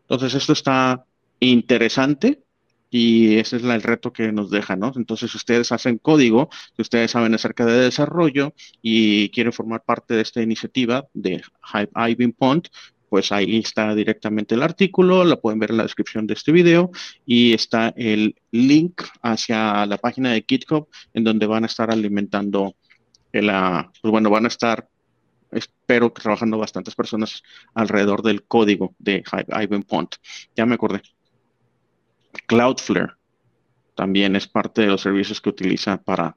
Entonces, esto está interesante y ese es el reto que nos deja, ¿no? Entonces, ustedes hacen código, ustedes saben acerca de desarrollo y quieren formar parte de esta iniciativa de IBM Pond, pues ahí está directamente el artículo, lo pueden ver en la descripción de este video y está el link hacia la página de GitHub en donde van a estar alimentando, el, ah, pues bueno, van a estar, espero que trabajando bastantes personas alrededor del código de Ivan Pont. Ya me acordé. Cloudflare también es parte de los servicios que utiliza para,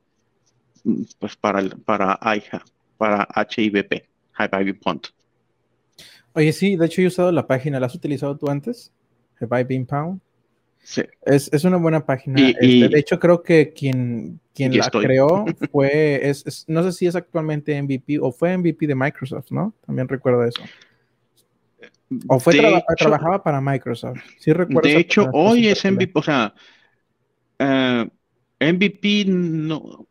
pues para, para, para HIVP, Ivan Pont. Oye, sí, de hecho yo he usado la página, ¿la has utilizado tú antes? Have I Pound? Sí. Es, una buena página. Este, de hecho, creo que quien, quien la creó fue, es, no sé si es actualmente MVP o fue MVP de Microsoft, ¿no? También recuerdo eso. O fue trabajaba para Microsoft. Sí recuerdo. De hecho, hoy es MVP, o sea, eh, MVP no,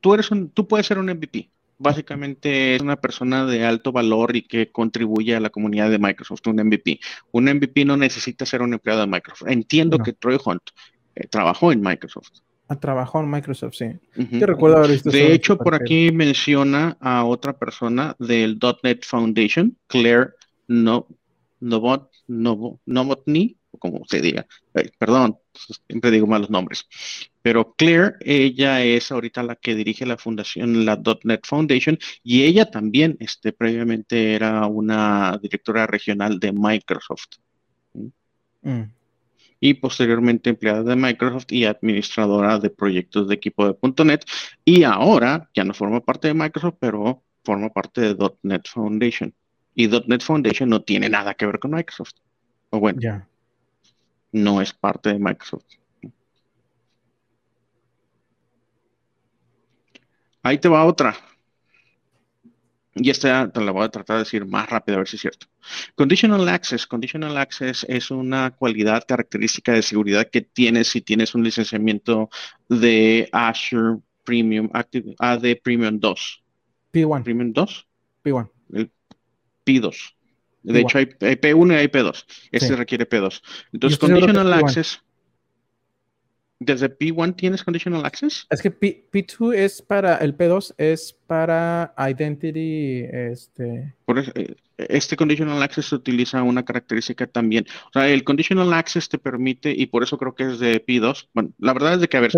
tú eres un, tú puedes ser un MVP básicamente es una persona de alto valor y que contribuye a la comunidad de Microsoft, un MVP. Un MVP no necesita ser un empleado de Microsoft. Entiendo que Troy Hunt eh, trabajó en Microsoft. Ah, trabajó en Microsoft, sí. recuerdo haber visto De hecho, por aquí menciona a otra persona del .NET Foundation, Claire no, Novot, Novotny, como se diga. perdón, siempre digo malos nombres. Pero Claire, ella es ahorita la que dirige la fundación, la .NET Foundation, y ella también este, previamente era una directora regional de Microsoft. Mm. Y posteriormente empleada de Microsoft y administradora de proyectos de equipo de .NET. Y ahora ya no forma parte de Microsoft, pero forma parte de .NET Foundation. Y .NET Foundation no tiene nada que ver con Microsoft. O bueno, no es parte de Microsoft. Ahí te va otra. Y esta te la voy a tratar de decir más rápido a ver si es cierto. Conditional Access. Conditional Access es una cualidad característica de seguridad que tienes si tienes un licenciamiento de Azure Premium Active AD Premium 2. P1. Premium 2. P1. El P2. De hecho, hay, P1 y hay P2. Este requiere P2. Entonces, Conditional Access. ¿Desde P1 tienes Conditional Access? Es que P, 2 es para, el P2 es para Identity, este... Por eh, este Conditional Access utiliza una característica también. O sea, el Conditional Access te permite, y por eso creo que es de P2. Bueno, la verdad es de que, a ver,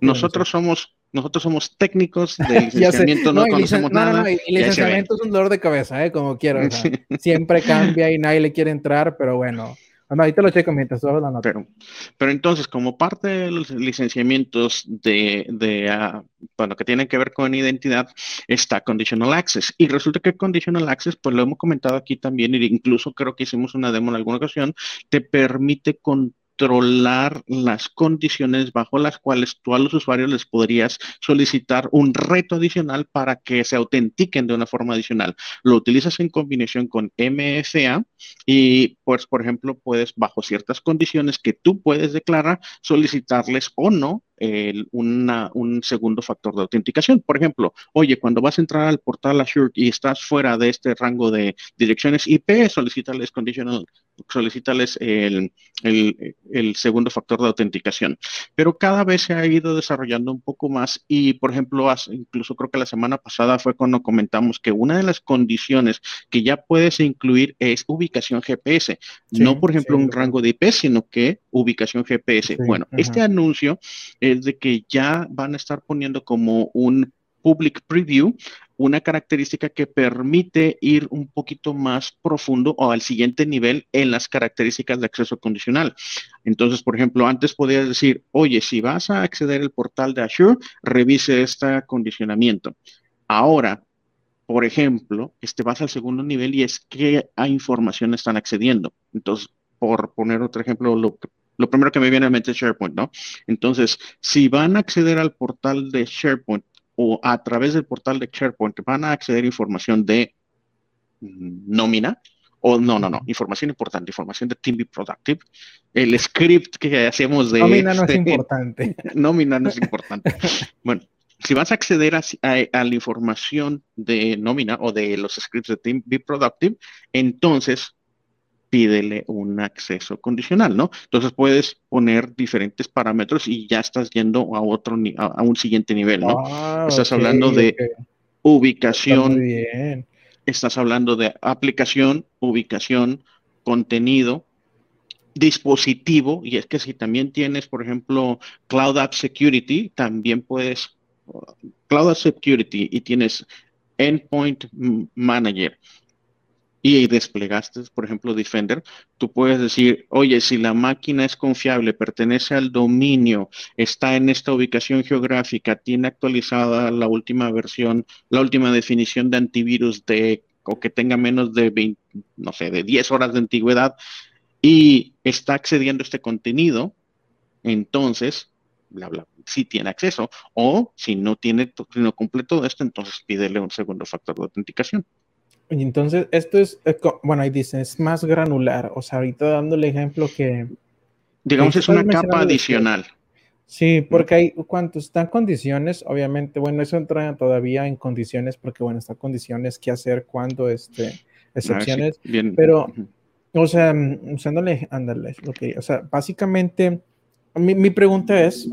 nosotros somos nosotros somos técnicos de licenciamiento, no, conocemos nada. No, y licenciamiento es un dolor de cabeza, ¿eh? como quiero. siempre cambia y nadie le quiere entrar, pero bueno. Bueno, ahí te lo checo mientras la nota. Pero, pero entonces, como parte de los licenciamientos de, de uh, bueno, que tienen que ver con identidad, está Conditional Access. Y resulta que Conditional Access, pues lo hemos comentado aquí también, e incluso creo que hicimos una demo en alguna ocasión, te permite con controlar las condiciones bajo las cuales tú a los usuarios les podrías solicitar un reto adicional para que se autentiquen de una forma adicional. Lo utilizas en combinación con MFA y, pues, por ejemplo, puedes, bajo ciertas condiciones que tú puedes declarar, solicitarles o no un segundo factor de autenticación. Por ejemplo, oye, cuando vas a entrar al portal Azure y estás fuera de este rango de direcciones IP, solicítales conditional solicítales el, el, segundo factor de autenticación. Pero cada vez se ha ido desarrollando un poco más y, por ejemplo, incluso creo que la semana pasada fue cuando comentamos que una de las condiciones que ya puedes incluir es ubicación GPS, no por ejemplo un rango de IP, sino que ubicación GPS. bueno, este anuncio es de que ya van a estar poniendo como un public preview una característica que permite ir un poquito más profundo o al siguiente nivel en las características de acceso condicional. Entonces, por ejemplo, antes podías decir, oye, si vas a acceder al portal de Azure, revise este condicionamiento. Ahora, por ejemplo, este vas al segundo nivel y es qué a información están accediendo. Entonces, por poner otro ejemplo, lo, primero que me viene a la mente es SharePoint, ¿no? Entonces, si van a acceder al portal de SharePoint o a través del portal de SharePoint van a acceder a información de nómina, o no, no, no, información importante, información de Team Be Productive, el script que hacemos de... Nómina no es importante. nómina no es importante. bueno, si vas a acceder a, a, la información de nómina o de los scripts de Team Be Productive, entonces pídele un acceso condicional, ¿no? Entonces puedes poner diferentes parámetros y ya estás yendo a otro a, un siguiente nivel, ¿no? Ah, estás hablando de ubicación, estás hablando de aplicación, ubicación, contenido, dispositivo, y es que si también tienes, por ejemplo, Cloud App Security, también puedes, Cloud App Security y tienes Endpoint Manager y desplegaste, por ejemplo, Defender, tú puedes decir, oye, si la máquina es confiable, pertenece al dominio, está en esta ubicación geográfica, tiene actualizada la última versión, la última definición de antivirus de, o que tenga menos de 20, no sé, de 10 horas de antigüedad y está accediendo a este contenido, entonces, bla, bla, sí tiene acceso. O si no tiene, si no cumple todo esto, entonces pídele un segundo factor de autenticación. Y entonces, esto es, eh, bueno, ahí dicen, es más granular. O sea, ahorita dándole ejemplo que... Digamos, es una capa adicional. sí, porque hay, cuando están condiciones, obviamente, bueno, eso entra todavía en condiciones, porque bueno, están condiciones, qué hacer, cuándo, este, ah, excepciones. bien. Pero, o sea, usándole, ándale, okay, o sea, básicamente, mi, mi pregunta es,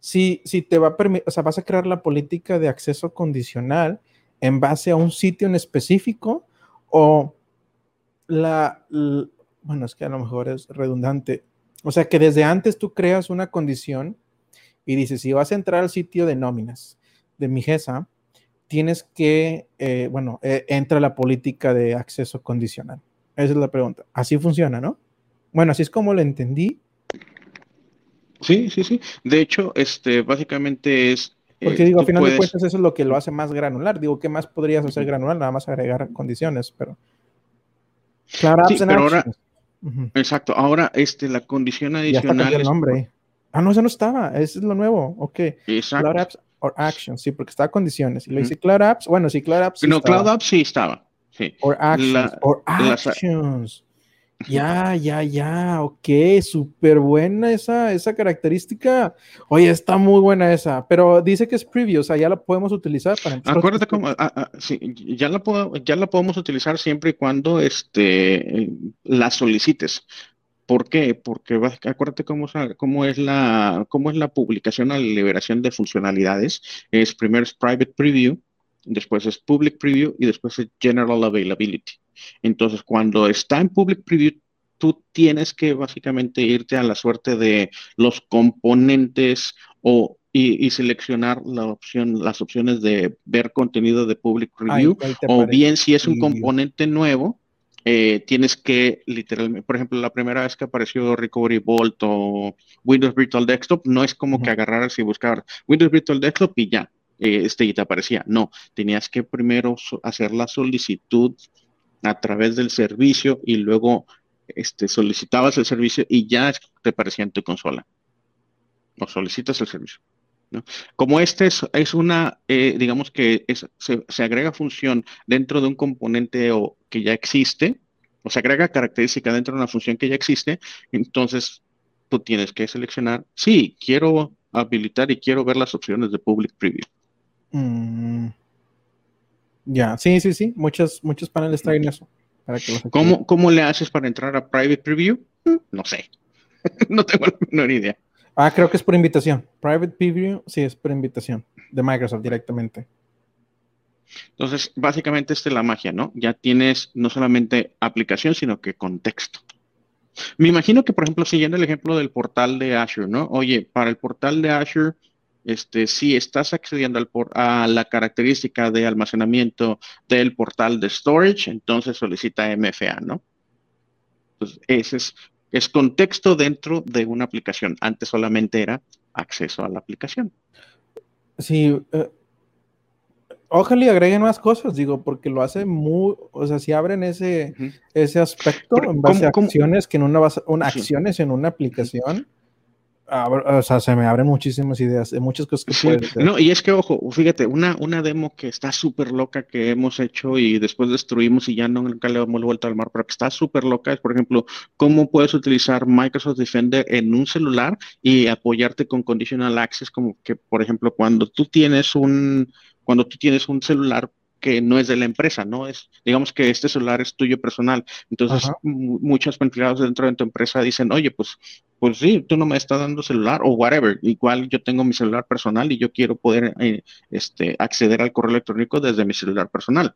si, si te va a permitir, o sea, vas a crear la política de acceso condicional, en base a un sitio en específico o la, bueno, es que a lo mejor es redundante. O sea, que desde antes tú creas una condición y dices, si vas a entrar al sitio de nóminas de mi GESA, tienes que, eh, bueno, eh, entra la política de acceso condicional. Esa es la pregunta. Así funciona, ¿no? Bueno, así es como lo entendí. Sí, sí, sí. De hecho, este, básicamente es porque eh, digo, a final de cuentas eso es lo que lo hace más granular. Digo, ¿qué más podrías hacer granular? Nada más agregar condiciones, pero... Claro, sí, pero ahora, exacto, ahora este, la condición adicional... Ya el nombre. Ah, no, eso no estaba, eso es lo nuevo, ok. Exacto. Cloud Apps or Actions, sí, porque está condiciones. Y lo dice Cloud Apps, bueno, sí, Cloud Apps. no, Cloud Apps sí estaba. Sí. Or Actions, or Actions. Ya, ya, ya, ok, súper buena esa, esa característica. Oye, está muy buena esa, pero dice que es preview, o sea, ya la podemos utilizar para empezar. Acuérdate cómo, ah, ah, ya la, ya la podemos utilizar siempre y cuando este, la solicites. ¿Por qué? Porque acuérdate cómo, cómo, es la, cómo es la publicación a la liberación de funcionalidades. Es primero es private preview, después es public preview y después es general availability. Entonces, cuando está en public preview, tú tienes que básicamente irte a la suerte de los componentes o y, seleccionar la opción, las opciones de ver contenido de public preview, o bien si es un componente nuevo, eh, tienes que literalmente, por ejemplo, la primera vez que apareció Recovery Vault o Windows Virtual Desktop, no es como que agarrar y buscar Windows Virtual Desktop y ya, eh, este y te aparecía. No, tenías que primero hacer la solicitud a través del servicio y luego este, solicitabas el servicio y ya te aparecía en tu consola. O solicitas el servicio. Como este es, una, eh, digamos que se, agrega función dentro de un componente o, que ya existe, o se agrega característica dentro de una función que ya existe, entonces tú tienes que seleccionar, sí, quiero habilitar y quiero ver las opciones de Public Preview. Mm. Ya, sí, sí, sí. Muchos, muchos paneles traen eso. ¿Cómo, ¿Cómo le haces para entrar a Private Preview? Mm, no sé. no tengo la menor idea. Ah, creo que es por invitación. Private Preview, sí, es por invitación de Microsoft directamente. Entonces, básicamente esta es la magia, ¿no? Ya tienes no solamente aplicación, sino que contexto. Me imagino que, por ejemplo, siguiendo el ejemplo del portal de Azure, ¿no? Oye, para el portal de Azure, este, si estás accediendo al a la característica de almacenamiento del portal de storage, entonces solicita MFA, ¿no? Entonces, ese es, es contexto dentro de una aplicación. Antes solamente era acceso a la aplicación. Sí, eh, Ojalá y agreguen más cosas, digo, porque lo hace muy, o sea, si abren ese, ese aspecto en base a acciones que en una, una acciones en una aplicación, o sea, se me abren muchísimas ideas, muchas cosas que hacer. No, y es que, ojo, fíjate, una, una demo que está súper loca que hemos hecho y después destruimos y ya no, nunca le hemos vuelto al mar, pero que está súper loca es, por ejemplo, cómo puedes utilizar Microsoft Defender en un celular y apoyarte con Conditional Access, como que, por ejemplo, cuando tú tienes un, cuando tú tienes un celular que no es de la empresa, ¿no? Es, digamos que este celular es tuyo personal. Entonces, muchos empleados dentro de tu empresa dicen, oye, pues, pues sí, tú no me estás dando celular o whatever. Igual yo tengo mi celular personal y yo quiero poder eh, este, acceder al correo electrónico desde mi celular personal.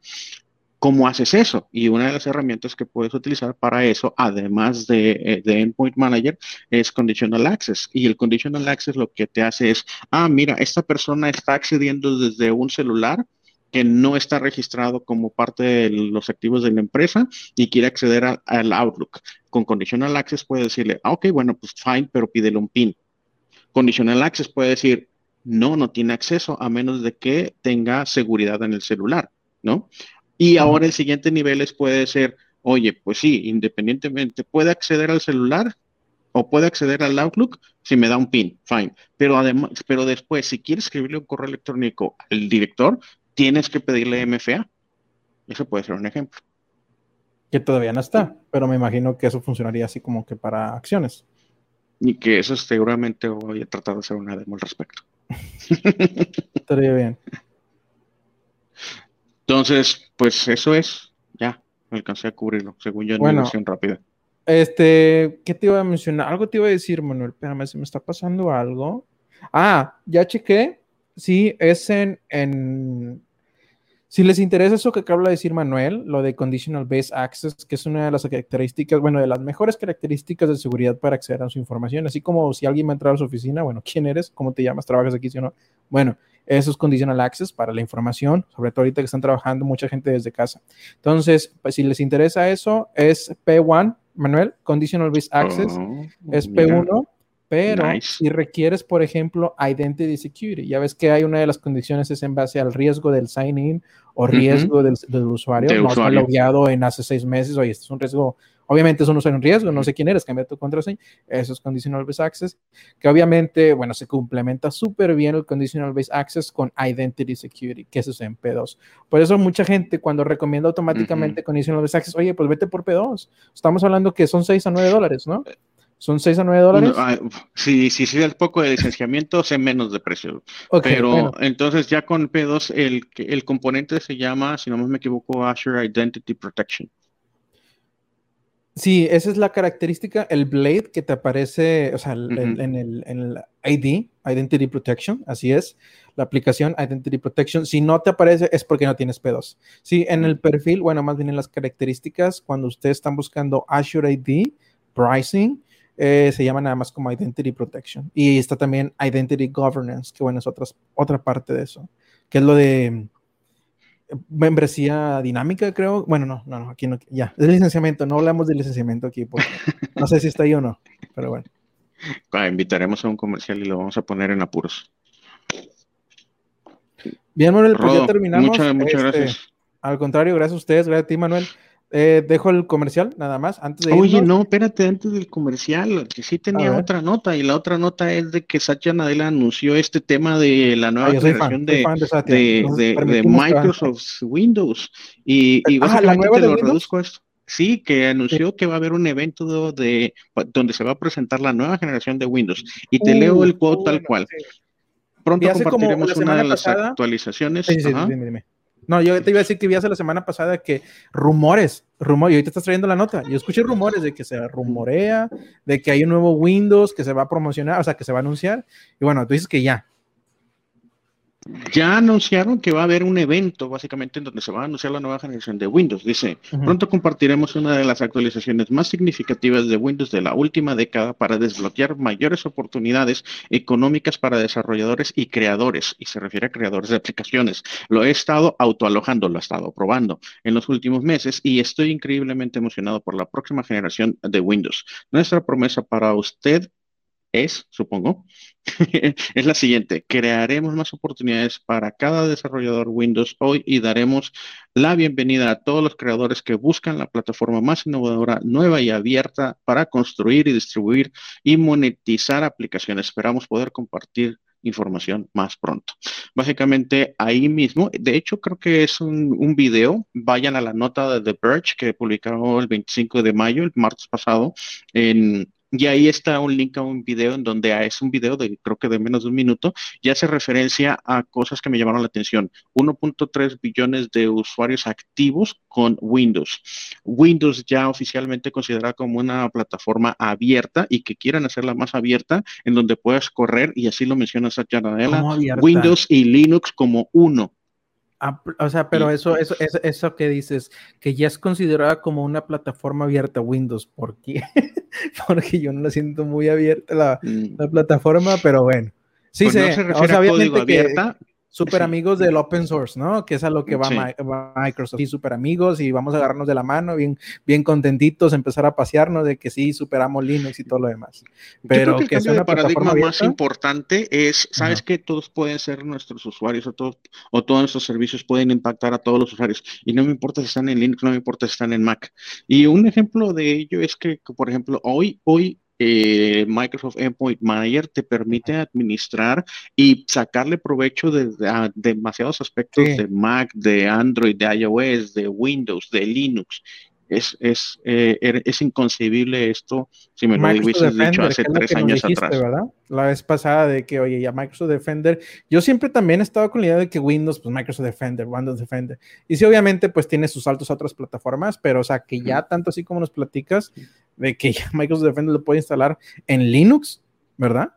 ¿Cómo haces eso? Y una de las herramientas que puedes utilizar para eso, además de, eh, de, Endpoint Manager, es Conditional Access. Y el Conditional Access lo que te hace es, ah, mira, esta persona está accediendo desde un celular que no está registrado como parte de los activos de la empresa y quiere acceder al Outlook. Con Conditional Access puede decirle, ah, ok, bueno, pues fine, pero pídele un PIN. Conditional Access puede decir, no, no tiene acceso a menos de que tenga seguridad en el celular, ¿no? Y ahora el siguiente nivel es puede ser, oye, pues sí, independientemente, puede acceder al celular o puede acceder al Outlook si me da un PIN, fine. Pero además, pero después, si quieres escribirle un correo electrónico al director, tienes que pedirle MFA. Eso puede ser un ejemplo. Que todavía no está, pero me imagino que eso funcionaría así como que para acciones. Y que eso seguramente voy a tratar de hacer una demo al respecto. Estaría bien. Entonces, pues eso es, ya, alcancé a cubrirlo, según yo en bueno, versión rápida. Este, ¿qué te iba a mencionar? Algo te iba a decir, Manuel, espérame, se me está pasando algo. Ah, ya chequé, sí, es en, en si les interesa eso que acaba de decir Manuel, lo de Conditional Based Access, que es una de las características, bueno, de las mejores características de seguridad para acceder a su información, así como si alguien va a entrar a su oficina, bueno, ¿quién eres? ¿Cómo te llamas? ¿Trabajas aquí, sí o no? Bueno, eso es Conditional Access para la información, sobre todo ahorita que están trabajando mucha gente desde casa. Entonces, pues, si les interesa eso, es P1, Manuel, Conditional Based Access, oh, es P1 pero si requieres, por ejemplo, Identity Security, ya ves que hay una de las condiciones es en base al riesgo del sign-in o riesgo del, usuario, no está logueado en hace seis meses, oye, este es un riesgo, obviamente eso no es un riesgo, no sé quién eres, cambia tu contraseña, eso es Conditional Based Access, que obviamente, bueno, se complementa súper bien el Conditional Based Access con Identity Security, que eso es en P2. Por eso mucha gente cuando recomienda automáticamente Conditional Based Access, oye, pues vete por P2, estamos hablando que son 6 a 9 dólares, ¿no? ¿Son 6 a 9 dólares? si, si el poco de licenciamiento, sé menos de precio. Pero entonces ya con P2, el, el componente se llama, si no me equivoco, Azure Identity Protection. Sí, esa es la característica, el Blade que te aparece, o sea, en, el, en, el, ID, Identity Protection, así es, la aplicación Identity Protection. Si no te aparece es porque no tienes P2. Sí, en el perfil, bueno, más bien en las características, cuando ustedes están buscando Azure ID, Pricing, eh, se llama nada más como Identity Protection. Y está también Identity Governance, que bueno, es otra, otra parte de eso, que es lo de eh, membresía dinámica, creo. Bueno, no, no, no, aquí no, ya, es licenciamiento, no hablamos de licenciamiento aquí, porque no sé si está ahí o no, pero bueno. Ah, invitaremos a un comercial y lo vamos a poner en apuros. Bien, Manuel, pues ya terminamos. Muchas, muchas este, gracias. Al contrario, gracias a ustedes, gracias a ti, Manuel. Eh, dejo el comercial nada más antes de Oye, no, espérate, antes del comercial, que sí tenía otra nota, y la otra nota es de que Satya Nadella anunció este tema de la nueva ah, generación de, de, Microsoft Windows. Y, y ah, básicamente te lo reduzco esto. Sí, que anunció que va a haber un evento de, donde se va a presentar la nueva generación de Windows. Y te leo el quote tal cual. Pronto compartiremos una de las actualizaciones. Sí, sí, dime, dime No, yo te iba a decir que vi hace la semana pasada que rumores, rumores, y ahorita estás trayendo la nota. Yo escuché rumores de que se rumorea, de que hay un nuevo Windows que se va a promocionar, o sea, que se va a anunciar. Y bueno, tú dices que ya, ya anunciaron que va a haber un evento básicamente en donde se va a anunciar la nueva generación de Windows. Dice, pronto compartiremos una de las actualizaciones más significativas de Windows de la última década para desbloquear mayores oportunidades económicas para desarrolladores y creadores. Y se refiere a creadores de aplicaciones. Lo he estado autoalojando, lo he estado probando en los últimos meses y estoy increíblemente emocionado por la próxima generación de Windows. Nuestra promesa para usted es, supongo, es la siguiente. Crearemos más oportunidades para cada desarrollador Windows hoy y daremos la bienvenida a todos los creadores que buscan la plataforma más innovadora, nueva y abierta para construir y distribuir y monetizar aplicaciones. Esperamos poder compartir información más pronto. Básicamente ahí mismo, de hecho creo que es un, video, vayan a la nota de The Verge que publicaron el 25 de mayo, el martes pasado, en y ahí está un link a un video en donde es un video de creo que de menos de un minuto y hace referencia a cosas que me llamaron la atención. 1.3 billones de usuarios activos con Windows. Windows ya oficialmente considerada como una plataforma abierta y que quieran hacerla más abierta en donde puedas correr, y así lo menciona Satya Nadella, Windows y Linux como uno. Ah, o sea, pero eso, eso, eso, eso, que dices, que ya es considerada como una plataforma abierta Windows, ¿por qué? Porque yo no la siento muy abierta la, mm. la plataforma, pero bueno. Sí, pues se refiere a código abierta, super amigos del open source, ¿no? Que es a lo que va, Microsoft. Sí, super amigos y vamos a agarrarnos de la mano, bien, bien contentitos, empezar a pasearnos de que sí, superamos Linux y todo lo demás. Pero que, el una paradigma más importante es, ¿sabes que Todos pueden ser nuestros usuarios o, todos, o todos nuestros servicios pueden impactar a todos los usuarios. Y no me importa si están en Linux, no me importa si están en Mac. Y un ejemplo de ello es que, por ejemplo, hoy, hoy eh, Microsoft Endpoint Manager te permite administrar y sacarle provecho de, demasiados aspectos de Mac, de Android, de iOS, de Windows, de Linux. Es, es, eh, er, es inconcebible esto si me lo hubieses dicho hace tres años atrás. La vez pasada de que, oye, ya Microsoft Defender, yo siempre también he estado con la idea de que Windows, pues Microsoft Defender, Windows Defender. Y sí, obviamente, pues tiene sus saltos a otras plataformas, pero o sea, que ya tanto así como nos platicas, de que ya Microsoft Defender lo puede instalar en Linux, ¿verdad?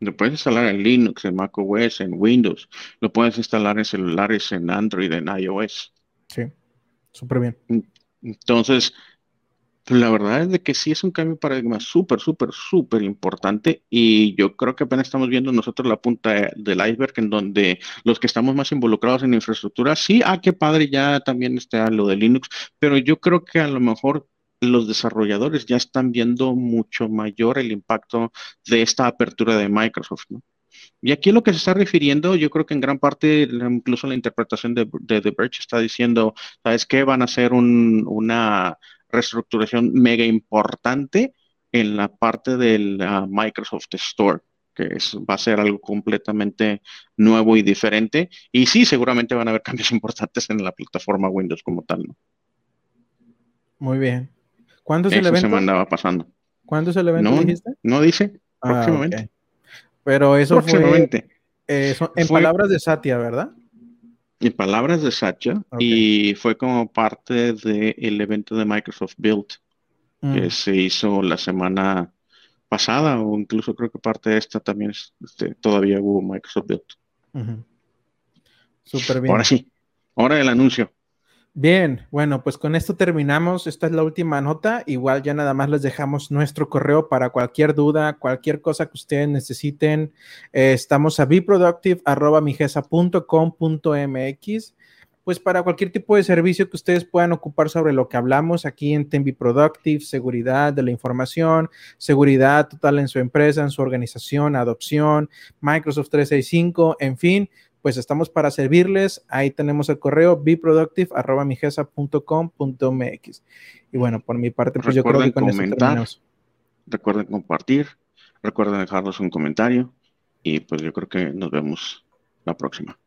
Lo puedes instalar en Linux, en macOS, en Windows. Lo puedes instalar en celulares, en Android, en iOS. Sí, súper bien. Entonces, la verdad es de que sí es un cambio de paradigma súper, súper, súper importante y yo creo que apenas estamos viendo nosotros la punta del iceberg en donde los que estamos más involucrados en infraestructura, sí, ah, qué padre, ya también está lo de Linux, pero yo creo que a lo mejor los desarrolladores ya están viendo mucho mayor el impacto de esta apertura de Microsoft, ¿no? Y aquí lo que se está refiriendo, yo creo que en gran parte, incluso la interpretación de, The Verge está diciendo, ¿sabes qué? Van a hacer una reestructuración mega importante en la parte del Microsoft Store, que es, va a ser algo completamente nuevo y diferente. Y sí, seguramente van a haber cambios importantes en la plataforma Windows como tal, ¿no? Muy bien. ¿Cuándo es el evento? se me andaba pasando. ¿Cuándo es el evento? No, dijiste? no dice. Ah, próximamente. Pero eso fue eh, en palabras de Satya, ¿verdad? En palabras de Satya y fue como parte del evento de Microsoft Build que mm. se hizo la semana pasada o incluso creo que parte de esta también este, todavía hubo Microsoft Build. Súper bien. Ahora sí, ahora el anuncio. Bien, bueno, pues con esto terminamos. Esta es la última nota. Igual ya nada más les dejamos nuestro correo para cualquier duda, cualquier cosa que ustedes necesiten. Eh, estamos a beproductive.com.mx. Pues para cualquier tipo de servicio que ustedes puedan ocupar sobre lo que hablamos aquí en Tembi Productive, seguridad de la información, seguridad total en su empresa, en su organización, adopción, Microsoft 365, en fin, pues estamos para servirles. Ahí tenemos el correo beproductive.migesa.com.mx. Y bueno, por mi parte, pues yo creo que con comentar, Recuerden compartir, recuerden dejarnos un comentario y pues yo creo que nos vemos la próxima.